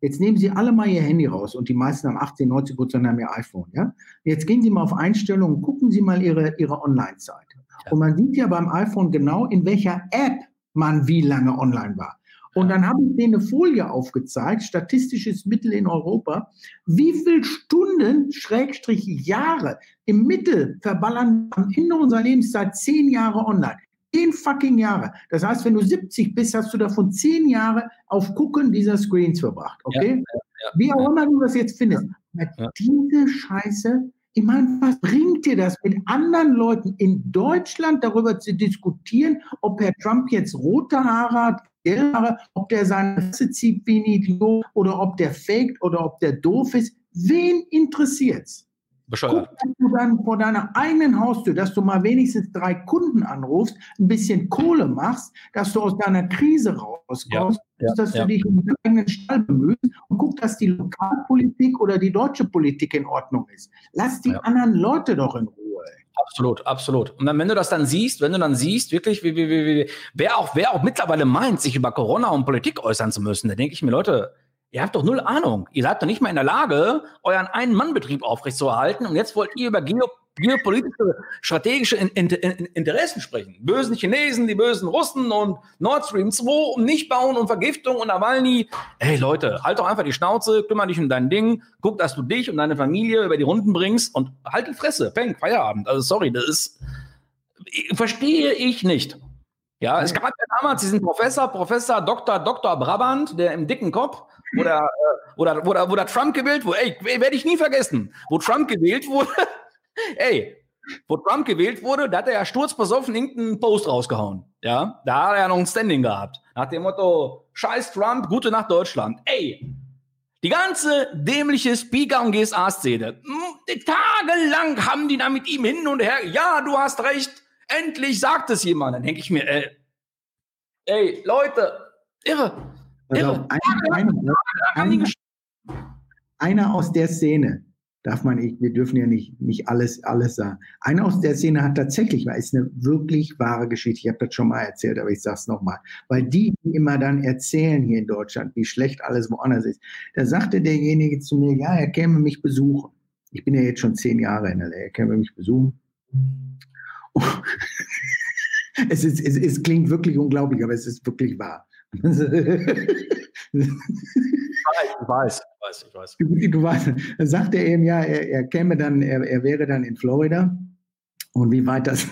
Speaker 1: jetzt nehmen Sie alle mal Ihr Handy raus und die meisten haben 18, 90 Prozent haben ihr iPhone. Ja? Jetzt gehen Sie mal auf Einstellungen, gucken Sie mal Ihre, Ihre Online-Seite. Und man sieht ja beim iPhone genau, in welcher App man wie lange online war. Und dann habe ich denen eine Folie aufgezeigt, statistisches Mittel in Europa, wie viele Stunden, Schrägstrich Jahre im Mittel verballern am Ende unserer Lebenszeit zehn Jahre online. Zehn fucking Jahre. Das heißt, wenn du 70 bist, hast du davon zehn Jahre auf Gucken dieser Screens verbracht. Okay? Ja, ja, ja, wie auch immer du das jetzt findest. Diese Scheiße ich meine, was bringt dir das, mit anderen Leuten in Deutschland darüber zu diskutieren, ob Herr Trump jetzt rote Haare hat, gelbe Haare, ob der seine Fresse zieht wie ein Idiot oder ob der faked oder ob der doof ist? Wen interessiert's? Bescheuert. Guck, dass du dann vor deiner eigenen Haustür, dass du mal wenigstens drei Kunden anrufst, ein bisschen Kohle machst, dass du aus deiner Krise rauskommst, ja, ja, dass ja. du dich um deinen eigenen Stall bemühst und guck, dass die Lokalpolitik oder die deutsche Politik in Ordnung ist. Lass die anderen Leute doch in Ruhe.
Speaker 2: Absolut, absolut. Und dann, wenn du das dann siehst, wenn du dann siehst, wirklich, wie, wie, wie, wie, wer auch, wer auch mittlerweile meint, sich über Corona und Politik äußern zu müssen, da denke ich mir, Leute, Ihr habt doch null Ahnung. Ihr seid doch nicht mal in der Lage, euren Ein-Mann-Betrieb aufrechtzuerhalten. Und jetzt wollt ihr über Geo geopolitische, strategische in, in, in, Interessen sprechen. Bösen Chinesen, die bösen Russen und Nord Stream 2 und Nichtbauen und Vergiftung und Nawalny. Hey Leute, halt doch einfach die Schnauze, kümmere dich um dein Ding, guck, dass du dich und deine Familie über die Runden bringst und halt die Fresse, Peng, Feierabend. Also sorry, das ist, verstehe ich nicht. Ja, es gab ja damals diesen Professor, Professor Dr. Dr. Brabant, der im dicken Kopf, wo der, äh, wo der, wo der, wo der Trump gewählt wurde, ey, werde ich nie vergessen, wo Trump gewählt wurde, ey, wo Trump gewählt wurde, da hat er ja sturzbesoffen irgendeinen Post rausgehauen. Ja, da hat er ja noch ein Standing gehabt. Nach dem Motto, scheiß Trump, gute Nacht Deutschland. Ey, die ganze dämliche Speaker- und GSA-Szene, hm, tagelang haben die da mit ihm hin und her, ja, du hast recht, endlich sagt es jemand. Dann denke ich mir, ey, ey, Leute, irre.
Speaker 1: Also irre. Einer, einer, aus der Szene, darf man, ich, wir dürfen ja nicht, nicht alles, alles sagen. Einer aus der Szene hat tatsächlich, war ist eine wirklich wahre Geschichte. Ich habe das schon mal erzählt, aber ich sage es nochmal. Weil die, die immer dann erzählen hier in Deutschland, wie schlecht alles woanders ist, da sagte derjenige zu mir, ja, er käme mich besuchen. Ich bin ja jetzt schon zehn Jahre in der Lehre, er käme mich besuchen. es, ist, es, es klingt wirklich unglaublich, aber es ist wirklich wahr.
Speaker 2: Ich weiß, ich weiß, ich weiß. Du,
Speaker 1: du weißt, dann sagt er eben, ja, er, er käme dann, er, er wäre dann in Florida und wie weit das,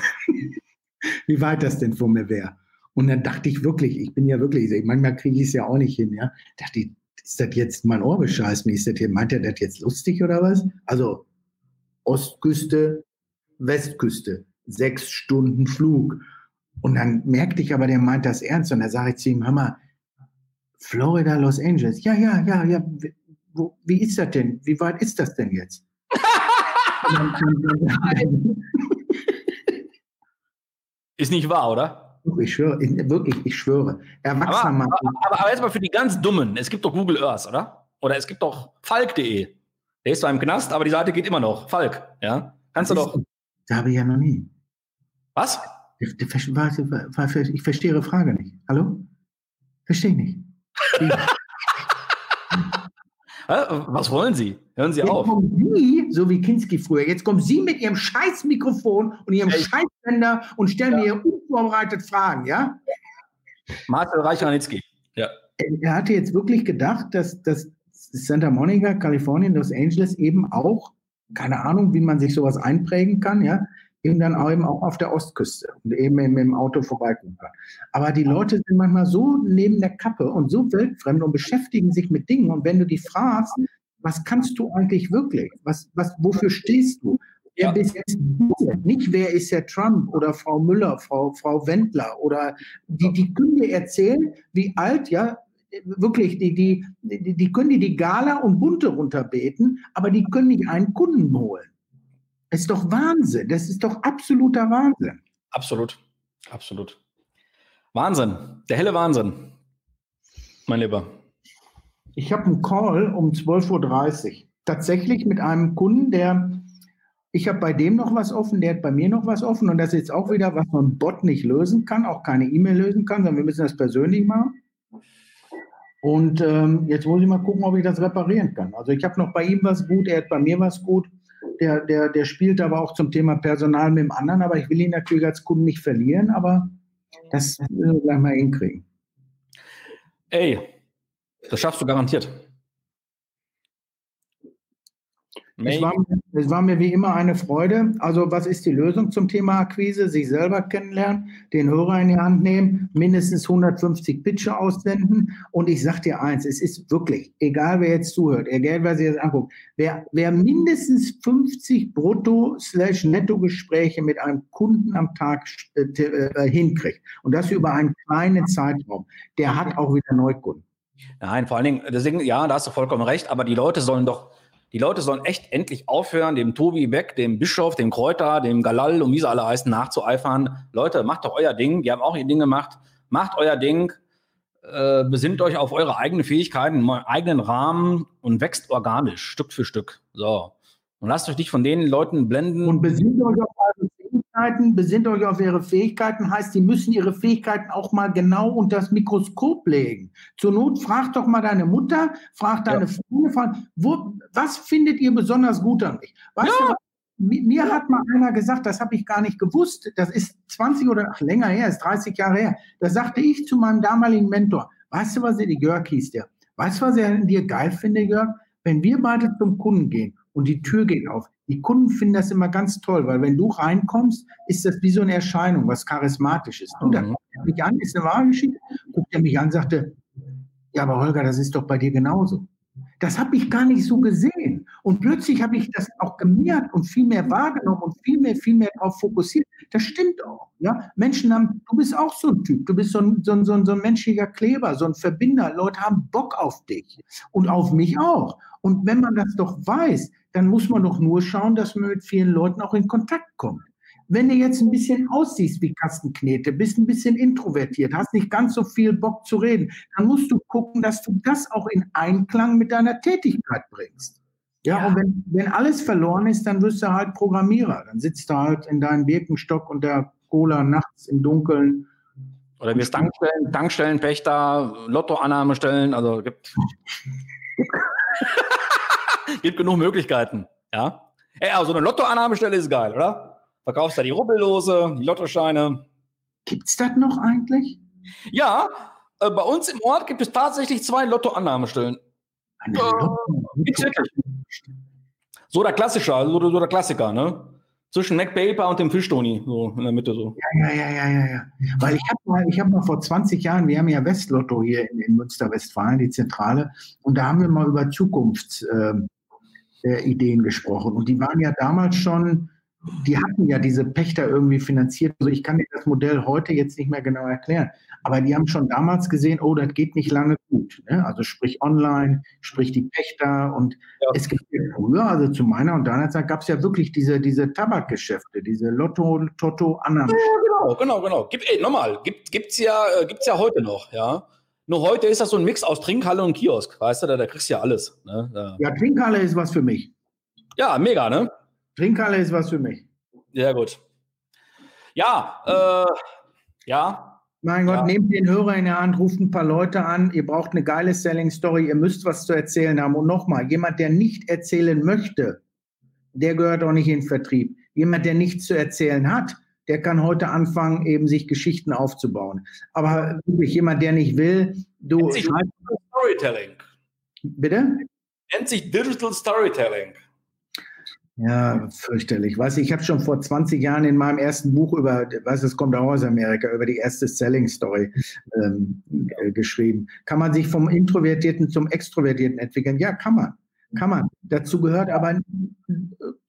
Speaker 1: wie weit das denn von mir wäre. Und dann dachte ich wirklich, ich bin ja wirklich, manchmal kriege ich es ja auch nicht hin, ja. Dachte ich, ist das jetzt mein Ohr bescheißt mich? Ist das hier, meint er das jetzt lustig oder was? Also Ostküste, Westküste, sechs Stunden Flug. Und dann merkte ich aber, der meint das ernst. Und da sage ich zu ihm, hör mal, Florida, Los Angeles. Ja, ja, ja, ja. Wo, wie ist das denn? Wie weit ist das denn jetzt?
Speaker 2: ist nicht wahr, oder?
Speaker 1: Ich schwöre, wirklich, ich schwöre.
Speaker 2: Erwachsener aber, aber, aber, aber, jetzt mal für die ganz Dummen. Es gibt doch Google Earth, oder? Oder es gibt doch Falk.de. Der ist zwar im Knast, aber die Seite geht immer noch. Falk, ja? Kannst du doch.
Speaker 1: Da habe ich ja noch nie.
Speaker 2: Was?
Speaker 1: Ich, ich verstehe Ihre Frage nicht. Hallo? Verstehe ich nicht.
Speaker 2: Was wollen Sie? Hören Sie
Speaker 1: jetzt
Speaker 2: auf.
Speaker 1: Kommen Sie, so wie Kinski früher, jetzt kommen Sie mit Ihrem scheiß Mikrofon und Ihrem Echt? Scheißsender und stellen ja. mir unvorbereitet Fragen, ja?
Speaker 2: Marcel Reich-Ranitzky,
Speaker 1: ja. Er hatte jetzt wirklich gedacht, dass, dass Santa Monica, Kalifornien, Los Angeles eben auch, keine Ahnung, wie man sich sowas einprägen kann, ja, eben dann auch eben auch auf der Ostküste und eben dem Auto vorbeikommen kann. Aber die Leute sind manchmal so neben der Kappe und so weltfremd und beschäftigen sich mit Dingen. Und wenn du die fragst, was kannst du eigentlich wirklich? Was, was, wofür stehst du? Ja. Bist du? Nicht wer ist Herr Trump oder Frau Müller, Frau, Frau Wendler oder die, die können dir erzählen, wie alt, ja, wirklich, die, die, die, die können dir die Gala und Bunte runterbeten, aber die können nicht einen Kunden holen. Das ist doch Wahnsinn. Das ist doch absoluter Wahnsinn.
Speaker 2: Absolut. Absolut. Wahnsinn. Der helle Wahnsinn. Mein Lieber.
Speaker 1: Ich habe einen Call um 12.30 Uhr. Tatsächlich mit einem Kunden, der, ich habe bei dem noch was offen, der hat bei mir noch was offen. Und das ist jetzt auch wieder, was man Bot nicht lösen kann, auch keine E-Mail lösen kann, sondern wir müssen das persönlich machen. Und ähm, jetzt muss ich mal gucken, ob ich das reparieren kann. Also ich habe noch bei ihm was gut, er hat bei mir was gut der, der, der spielt aber auch zum Thema Personal mit dem anderen, aber ich will ihn natürlich als Kunden nicht verlieren, aber das müssen wir gleich mal hinkriegen.
Speaker 2: Ey, das schaffst du garantiert.
Speaker 1: Es war, es war, mir wie immer eine Freude. Also, was ist die Lösung zum Thema Akquise? Sich selber kennenlernen, den Hörer in die Hand nehmen, mindestens 150 Pitcher aussenden. Und ich sage dir eins: Es ist wirklich, egal wer jetzt zuhört, egal wer sich das anguckt, wer, wer mindestens 50 Brutto-Netto-Gespräche mit einem Kunden am Tag äh, äh, hinkriegt und das über einen kleinen Zeitraum, der hat auch wieder Neukunden.
Speaker 2: Nein, vor allen Dingen, deswegen, ja, da hast du vollkommen recht, aber die Leute sollen doch die Leute sollen echt endlich aufhören, dem Tobi Beck, dem Bischof, dem Kräuter, dem Galal und wie sie alle heißen, nachzueifern. Leute, macht doch euer Ding. Die haben auch ihr Ding gemacht. Macht euer Ding. Äh, besinnt euch auf eure eigenen Fähigkeiten, im eigenen Rahmen und wächst organisch, Stück für Stück. So. Und lasst euch nicht von den Leuten blenden.
Speaker 1: Und besinnt euch auf eure Fähigkeiten, besinnt euch auf ihre Fähigkeiten, heißt, die müssen ihre Fähigkeiten auch mal genau unter das Mikroskop legen. Zur Not frag doch mal deine Mutter, frag deine ja. Freunde, frag, wo, was findet ihr besonders gut an mich? Weißt ja. du, mir hat mal einer gesagt, das habe ich gar nicht gewusst, das ist 20 oder ach, länger her, ist 30 Jahre her. Da sagte ich zu meinem damaligen Mentor, weißt du, was er, die Jörg hieß der, weißt du, was er in dir geil findet, Jörg? Wenn wir beide zum Kunden gehen und die Tür geht auf, die Kunden finden das immer ganz toll, weil wenn du reinkommst, ist das wie so eine Erscheinung, was charismatisch ist. Und dann guckt er mich an, ist eine wahre Geschichte, guckt er mich an, sagte, ja, aber Holger, das ist doch bei dir genauso. Das habe ich gar nicht so gesehen. Und plötzlich habe ich das auch gemerkt und viel mehr wahrgenommen und viel mehr, viel mehr darauf fokussiert. Das stimmt auch. Ja? Menschen haben, du bist auch so ein Typ, du bist so ein, so ein, so ein, so ein menschlicher Kleber, so ein Verbinder. Leute haben Bock auf dich und auf mich auch. Und wenn man das doch weiß, dann muss man doch nur schauen, dass man mit vielen Leuten auch in Kontakt kommt. Wenn du jetzt ein bisschen aussiehst wie Kastenknete, bist ein bisschen introvertiert, hast nicht ganz so viel Bock zu reden, dann musst du gucken, dass du das auch in Einklang mit deiner Tätigkeit bringst. Ja, ja. und wenn, wenn alles verloren ist, dann wirst du halt Programmierer. Dann sitzt du halt in deinem Birkenstock und der Cola nachts im Dunkeln.
Speaker 2: Oder wirst Tankstellen, Tankstellenpächter, Lottoannahmestellen, also gibt, gibt genug Möglichkeiten. Ja. Ey, also eine Lottoannahmestelle ist geil, oder? verkaufst da die Rubbellose, die Lottoscheine.
Speaker 1: Gibt es das noch eigentlich?
Speaker 2: Ja, äh, bei uns im Ort gibt es tatsächlich zwei Lottoannahmestellen. Eine äh, So der Klassischer, also so der Klassiker, ne? Zwischen MacPaper und dem Fischtoni, so in der Mitte so.
Speaker 1: Ja, ja, ja, ja, ja. Weil ich habe mal, ich habe mal vor 20 Jahren, wir haben ja Westlotto hier in, in Münster-Westfalen, die Zentrale, und da haben wir mal über Zukunftsideen äh, äh, gesprochen. Und die waren ja damals schon die hatten ja diese Pächter irgendwie finanziert. Also ich kann dir das Modell heute jetzt nicht mehr genau erklären. Aber die haben schon damals gesehen, oh, das geht nicht lange gut. Ne? Also sprich online, sprich die Pächter. Und ja. es gibt ja früher, also zu meiner und deiner Zeit, gab es ja wirklich diese, diese Tabakgeschäfte, diese Lotto, Toto, Annahme.
Speaker 2: Ja, genau, genau, genau. Gibt, ey, nochmal, gibt, gibt's ja, äh, gibt's ja heute noch, ja. Nur heute ist das so ein Mix aus Trinkhalle und Kiosk, weißt du, da, da kriegst du ja alles. Ne?
Speaker 1: Da. Ja, Trinkhalle ist was für mich.
Speaker 2: Ja, mega, ne?
Speaker 1: Trinkhalle ist was für mich.
Speaker 2: Ja, gut. Ja, äh, ja.
Speaker 1: Mein Gott, ja. nehmt den Hörer in der Hand, ruft ein paar Leute an. Ihr braucht eine geile Selling Story. Ihr müsst was zu erzählen haben. Und nochmal, jemand, der nicht erzählen möchte, der gehört auch nicht in den Vertrieb. Jemand, der nichts zu erzählen hat, der kann heute anfangen, eben sich Geschichten aufzubauen. Aber wirklich jemand, der nicht will, du. Nennt sich Storytelling. Bitte?
Speaker 2: Nennt sich Digital Storytelling.
Speaker 1: Ja, fürchterlich. Weißt ich habe schon vor 20 Jahren in meinem ersten Buch über, was es kommt auch aus Amerika, über die erste Selling Story ähm, äh, geschrieben. Kann man sich vom Introvertierten zum Extrovertierten entwickeln? Ja, kann man. Kann man. Dazu gehört aber,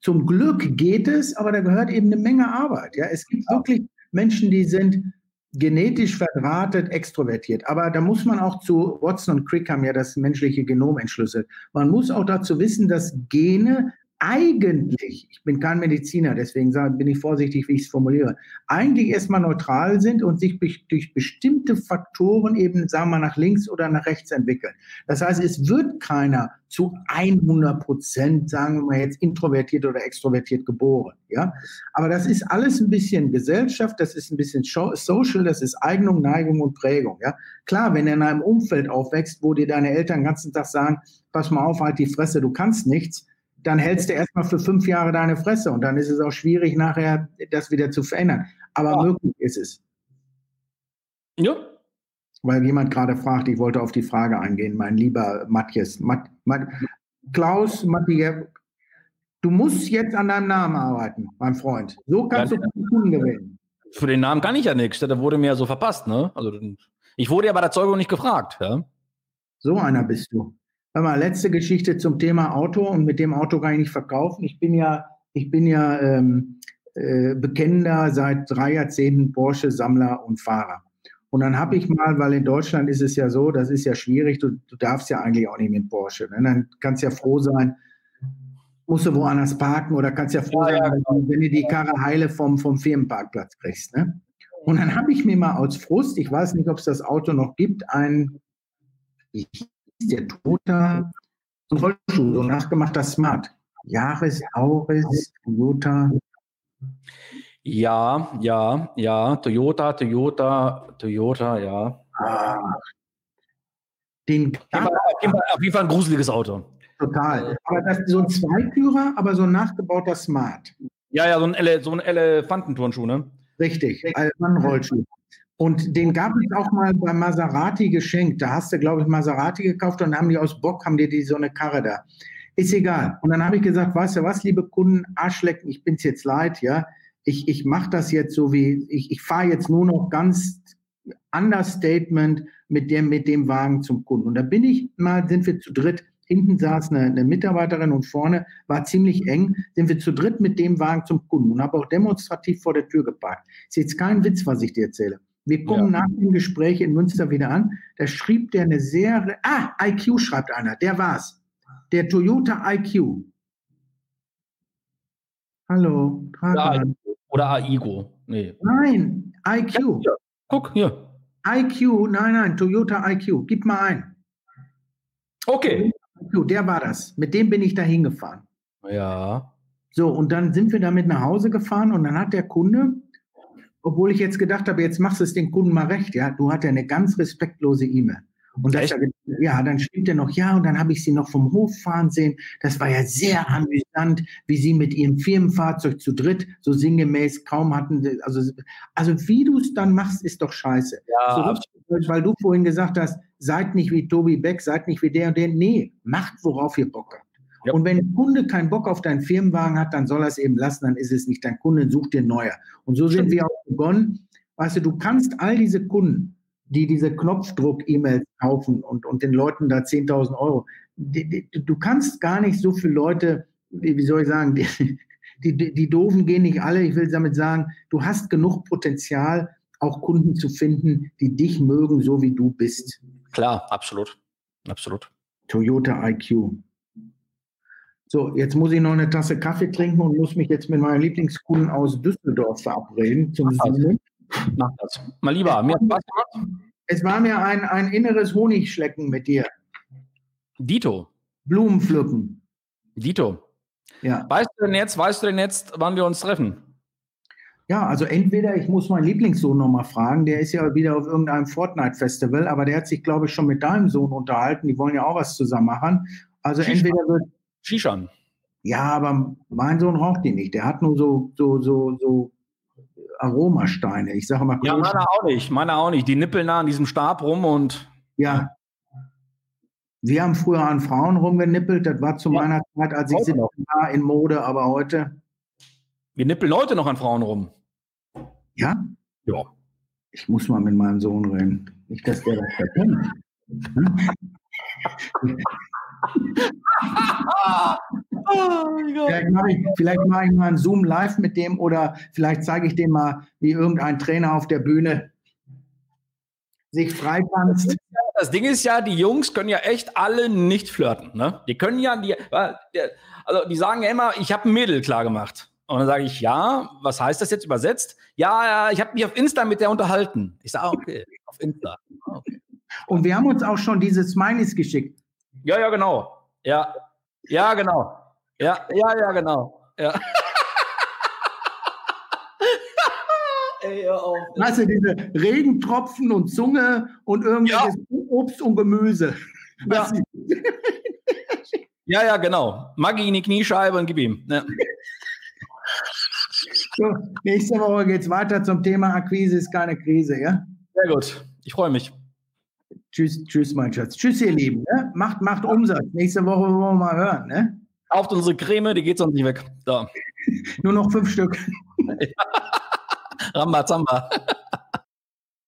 Speaker 1: zum Glück geht es, aber da gehört eben eine Menge Arbeit. Ja, es gibt wirklich Menschen, die sind genetisch verdrahtet, extrovertiert. Aber da muss man auch zu, Watson und Crick haben ja das menschliche Genom entschlüsselt. Man muss auch dazu wissen, dass Gene eigentlich, ich bin kein Mediziner, deswegen bin ich vorsichtig, wie ich es formuliere, eigentlich erstmal neutral sind und sich durch bestimmte Faktoren eben, sagen wir, nach links oder nach rechts entwickeln. Das heißt, es wird keiner zu 100 Prozent, sagen wir mal jetzt, introvertiert oder extrovertiert geboren. Ja? Aber das ist alles ein bisschen Gesellschaft, das ist ein bisschen Social, das ist Eignung, Neigung und Prägung. Ja? Klar, wenn du in einem Umfeld aufwächst, wo dir deine Eltern den ganzen Tag sagen, pass mal auf, halt die Fresse, du kannst nichts, dann hältst du erstmal für fünf Jahre deine Fresse und dann ist es auch schwierig, nachher das wieder zu verändern. Aber ja. möglich ist es. Ja. Weil jemand gerade fragt, ich wollte auf die Frage eingehen, mein lieber Matthias. Matt, Matt, Klaus, Matthias, du musst jetzt an deinem Namen arbeiten, mein Freund. So kannst ja, du Kunden gewinnen.
Speaker 2: Für den Namen kann ich ja nichts, der wurde mir ja so verpasst, ne? Also ich wurde ja bei der Zeugung nicht gefragt, ja.
Speaker 1: So einer bist du. Hör mal, letzte Geschichte zum Thema Auto und mit dem Auto kann ich nicht verkaufen. Ich bin ja, ich bin ja ähm, äh, bekennender seit drei Jahrzehnten Porsche-Sammler und Fahrer. Und dann habe ich mal, weil in Deutschland ist es ja so, das ist ja schwierig, du, du darfst ja eigentlich auch nicht mit Porsche. Ne? Dann kannst du ja froh sein, musst du woanders parken oder kannst ja froh ja, sein, ja, genau. wenn du die Karre heile vom, vom Firmenparkplatz kriegst. Ne? Und dann habe ich mir mal aus Frust, ich weiß nicht, ob es das Auto noch gibt, ein, ich der Toyota und Rollschuh, so nachgemachter Smart. Jahres, Auris, Toyota.
Speaker 2: Ja, ja, ja, Toyota, Toyota, Toyota, ja. Ah, den auf jeden, Fall, auf jeden Fall ein gruseliges Auto.
Speaker 1: Total. Aber das ist so ein Zweitürer, aber so ein nachgebauter Smart.
Speaker 2: Ja, ja, so ein, Ele so ein Elefantenturnschuh, ne?
Speaker 1: Richtig, Elefantenrollschuh. Und den gab es auch mal bei Maserati geschenkt. Da hast du, glaube ich, Maserati gekauft und haben die aus Bock, haben dir die so eine Karre da. Ist egal. Und dann habe ich gesagt, weißt du was, liebe Kunden, Arschlecken, ich bin's jetzt leid, ja. Ich, ich mache das jetzt so wie, ich, ich fahre jetzt nur noch ganz Understatement mit dem, mit dem Wagen zum Kunden. Und da bin ich mal, sind wir zu dritt, hinten saß eine, eine Mitarbeiterin und vorne war ziemlich eng, sind wir zu dritt mit dem Wagen zum Kunden und habe auch demonstrativ vor der Tür geparkt. Ist jetzt kein Witz, was ich dir erzähle. Wir kommen ja. nach dem Gespräch in Münster wieder an. Da schrieb der eine sehr, ah, IQ schreibt einer, der war's. Der Toyota IQ. Hallo.
Speaker 2: Oder, oder AIGO.
Speaker 1: Nee. Nein, IQ.
Speaker 2: Ja, Guck, hier.
Speaker 1: IQ, nein, nein, Toyota IQ. Gib mal ein.
Speaker 2: Okay.
Speaker 1: IQ, der war das. Mit dem bin ich da hingefahren.
Speaker 2: Ja.
Speaker 1: So, und dann sind wir damit nach Hause gefahren und dann hat der Kunde obwohl ich jetzt gedacht habe, jetzt machst du es den Kunden mal recht, ja, du hattest eine ganz respektlose E-Mail. Und das, ja, dann schrieb er noch, ja, und dann habe ich sie noch vom Hof fahren sehen. Das war ja sehr amüsant, wie sie mit ihrem Firmenfahrzeug zu dritt so sinngemäß kaum hatten. Also, also wie du es dann machst, ist doch scheiße. Ja, so, weil du vorhin gesagt hast, seid nicht wie Tobi Beck, seid nicht wie der und der. Nee, macht, worauf ihr Bock habt. Ja. Und wenn ein Kunde keinen Bock auf deinen Firmenwagen hat, dann soll er es eben lassen, dann ist es nicht dein Kunde, such dir neuer. Und so sind wir auch begonnen. Weißt du, du kannst all diese Kunden, die diese Knopfdruck-E-Mails kaufen und, und den Leuten da 10.000 Euro, die, die, du kannst gar nicht so viele Leute, wie, wie soll ich sagen, die, die, die Doofen gehen nicht alle. Ich will damit sagen, du hast genug Potenzial, auch Kunden zu finden, die dich mögen, so wie du bist.
Speaker 2: Klar, absolut. Absolut.
Speaker 1: Toyota IQ. So, jetzt muss ich noch eine Tasse Kaffee trinken und muss mich jetzt mit meinen Lieblingskunden aus Düsseldorf verabreden zum Sieben.
Speaker 2: Mach das. Mal lieber, mir Spaß
Speaker 1: gemacht. Es war mir ein, ein inneres Honigschlecken mit dir.
Speaker 2: Dito.
Speaker 1: Blumen pflücken.
Speaker 2: Dito. Ja. Weißt du denn jetzt, weißt du denn jetzt, wann wir uns treffen?
Speaker 1: Ja, also entweder ich muss meinen Lieblingssohn nochmal fragen, der ist ja wieder auf irgendeinem Fortnite-Festival, aber der hat sich, glaube ich, schon mit deinem Sohn unterhalten. Die wollen ja auch was zusammen machen. Also entweder wird,
Speaker 2: Shishan.
Speaker 1: Ja, aber mein Sohn raucht die nicht. Der hat nur so, so, so, so Aromasteine. Ich sage mal.
Speaker 2: Ja, meine auch nicht. Meine auch nicht. Die nippeln da an diesem Stab rum und.
Speaker 1: Ja. Wir haben früher an Frauen rumgenippelt. Das war zu ja. meiner Zeit, als ich 17 war, in Mode, aber heute.
Speaker 2: Wir nippeln heute noch an Frauen rum.
Speaker 1: Ja?
Speaker 2: Ja.
Speaker 1: Ich muss mal mit meinem Sohn reden. Nicht, dass der das verkennt. oh vielleicht mache ich, mach ich mal einen Zoom live mit dem oder vielleicht zeige ich dem mal, wie irgendein Trainer auf der Bühne sich freitanzt.
Speaker 2: Das Ding ist ja, die Jungs können ja echt alle nicht flirten. Ne? Die können ja, die, also die sagen ja immer, ich habe ein Mädel klar gemacht. Und dann sage ich, ja, was heißt das jetzt übersetzt? Ja, ich habe mich auf Insta mit der unterhalten. Ich sage, okay, auf Insta. Ah, okay.
Speaker 1: Und wir haben uns auch schon diese Smileys geschickt.
Speaker 2: Ja, ja, genau. Ja, ja, genau. Ja, ja, ja, genau. Ja.
Speaker 1: Ey, weißt du, diese Regentropfen und Zunge und irgendwelches ja. Obst und Gemüse.
Speaker 2: Ja. ja, ja, genau. Maggi in die Kniescheibe und gib ihm. Ja.
Speaker 1: So, nächste Woche geht es weiter zum Thema Akquise ist keine Krise, ja?
Speaker 2: Sehr gut. Ich freue mich.
Speaker 1: Tschüss, tschüss, mein Schatz. Tschüss, ihr Lieben. Ne? Macht, macht Umsatz. Nächste Woche wollen wir mal hören. Ne?
Speaker 2: Kauft unsere Creme, die geht sonst nicht weg. Da.
Speaker 1: Nur noch fünf Stück.
Speaker 2: Rambazamba.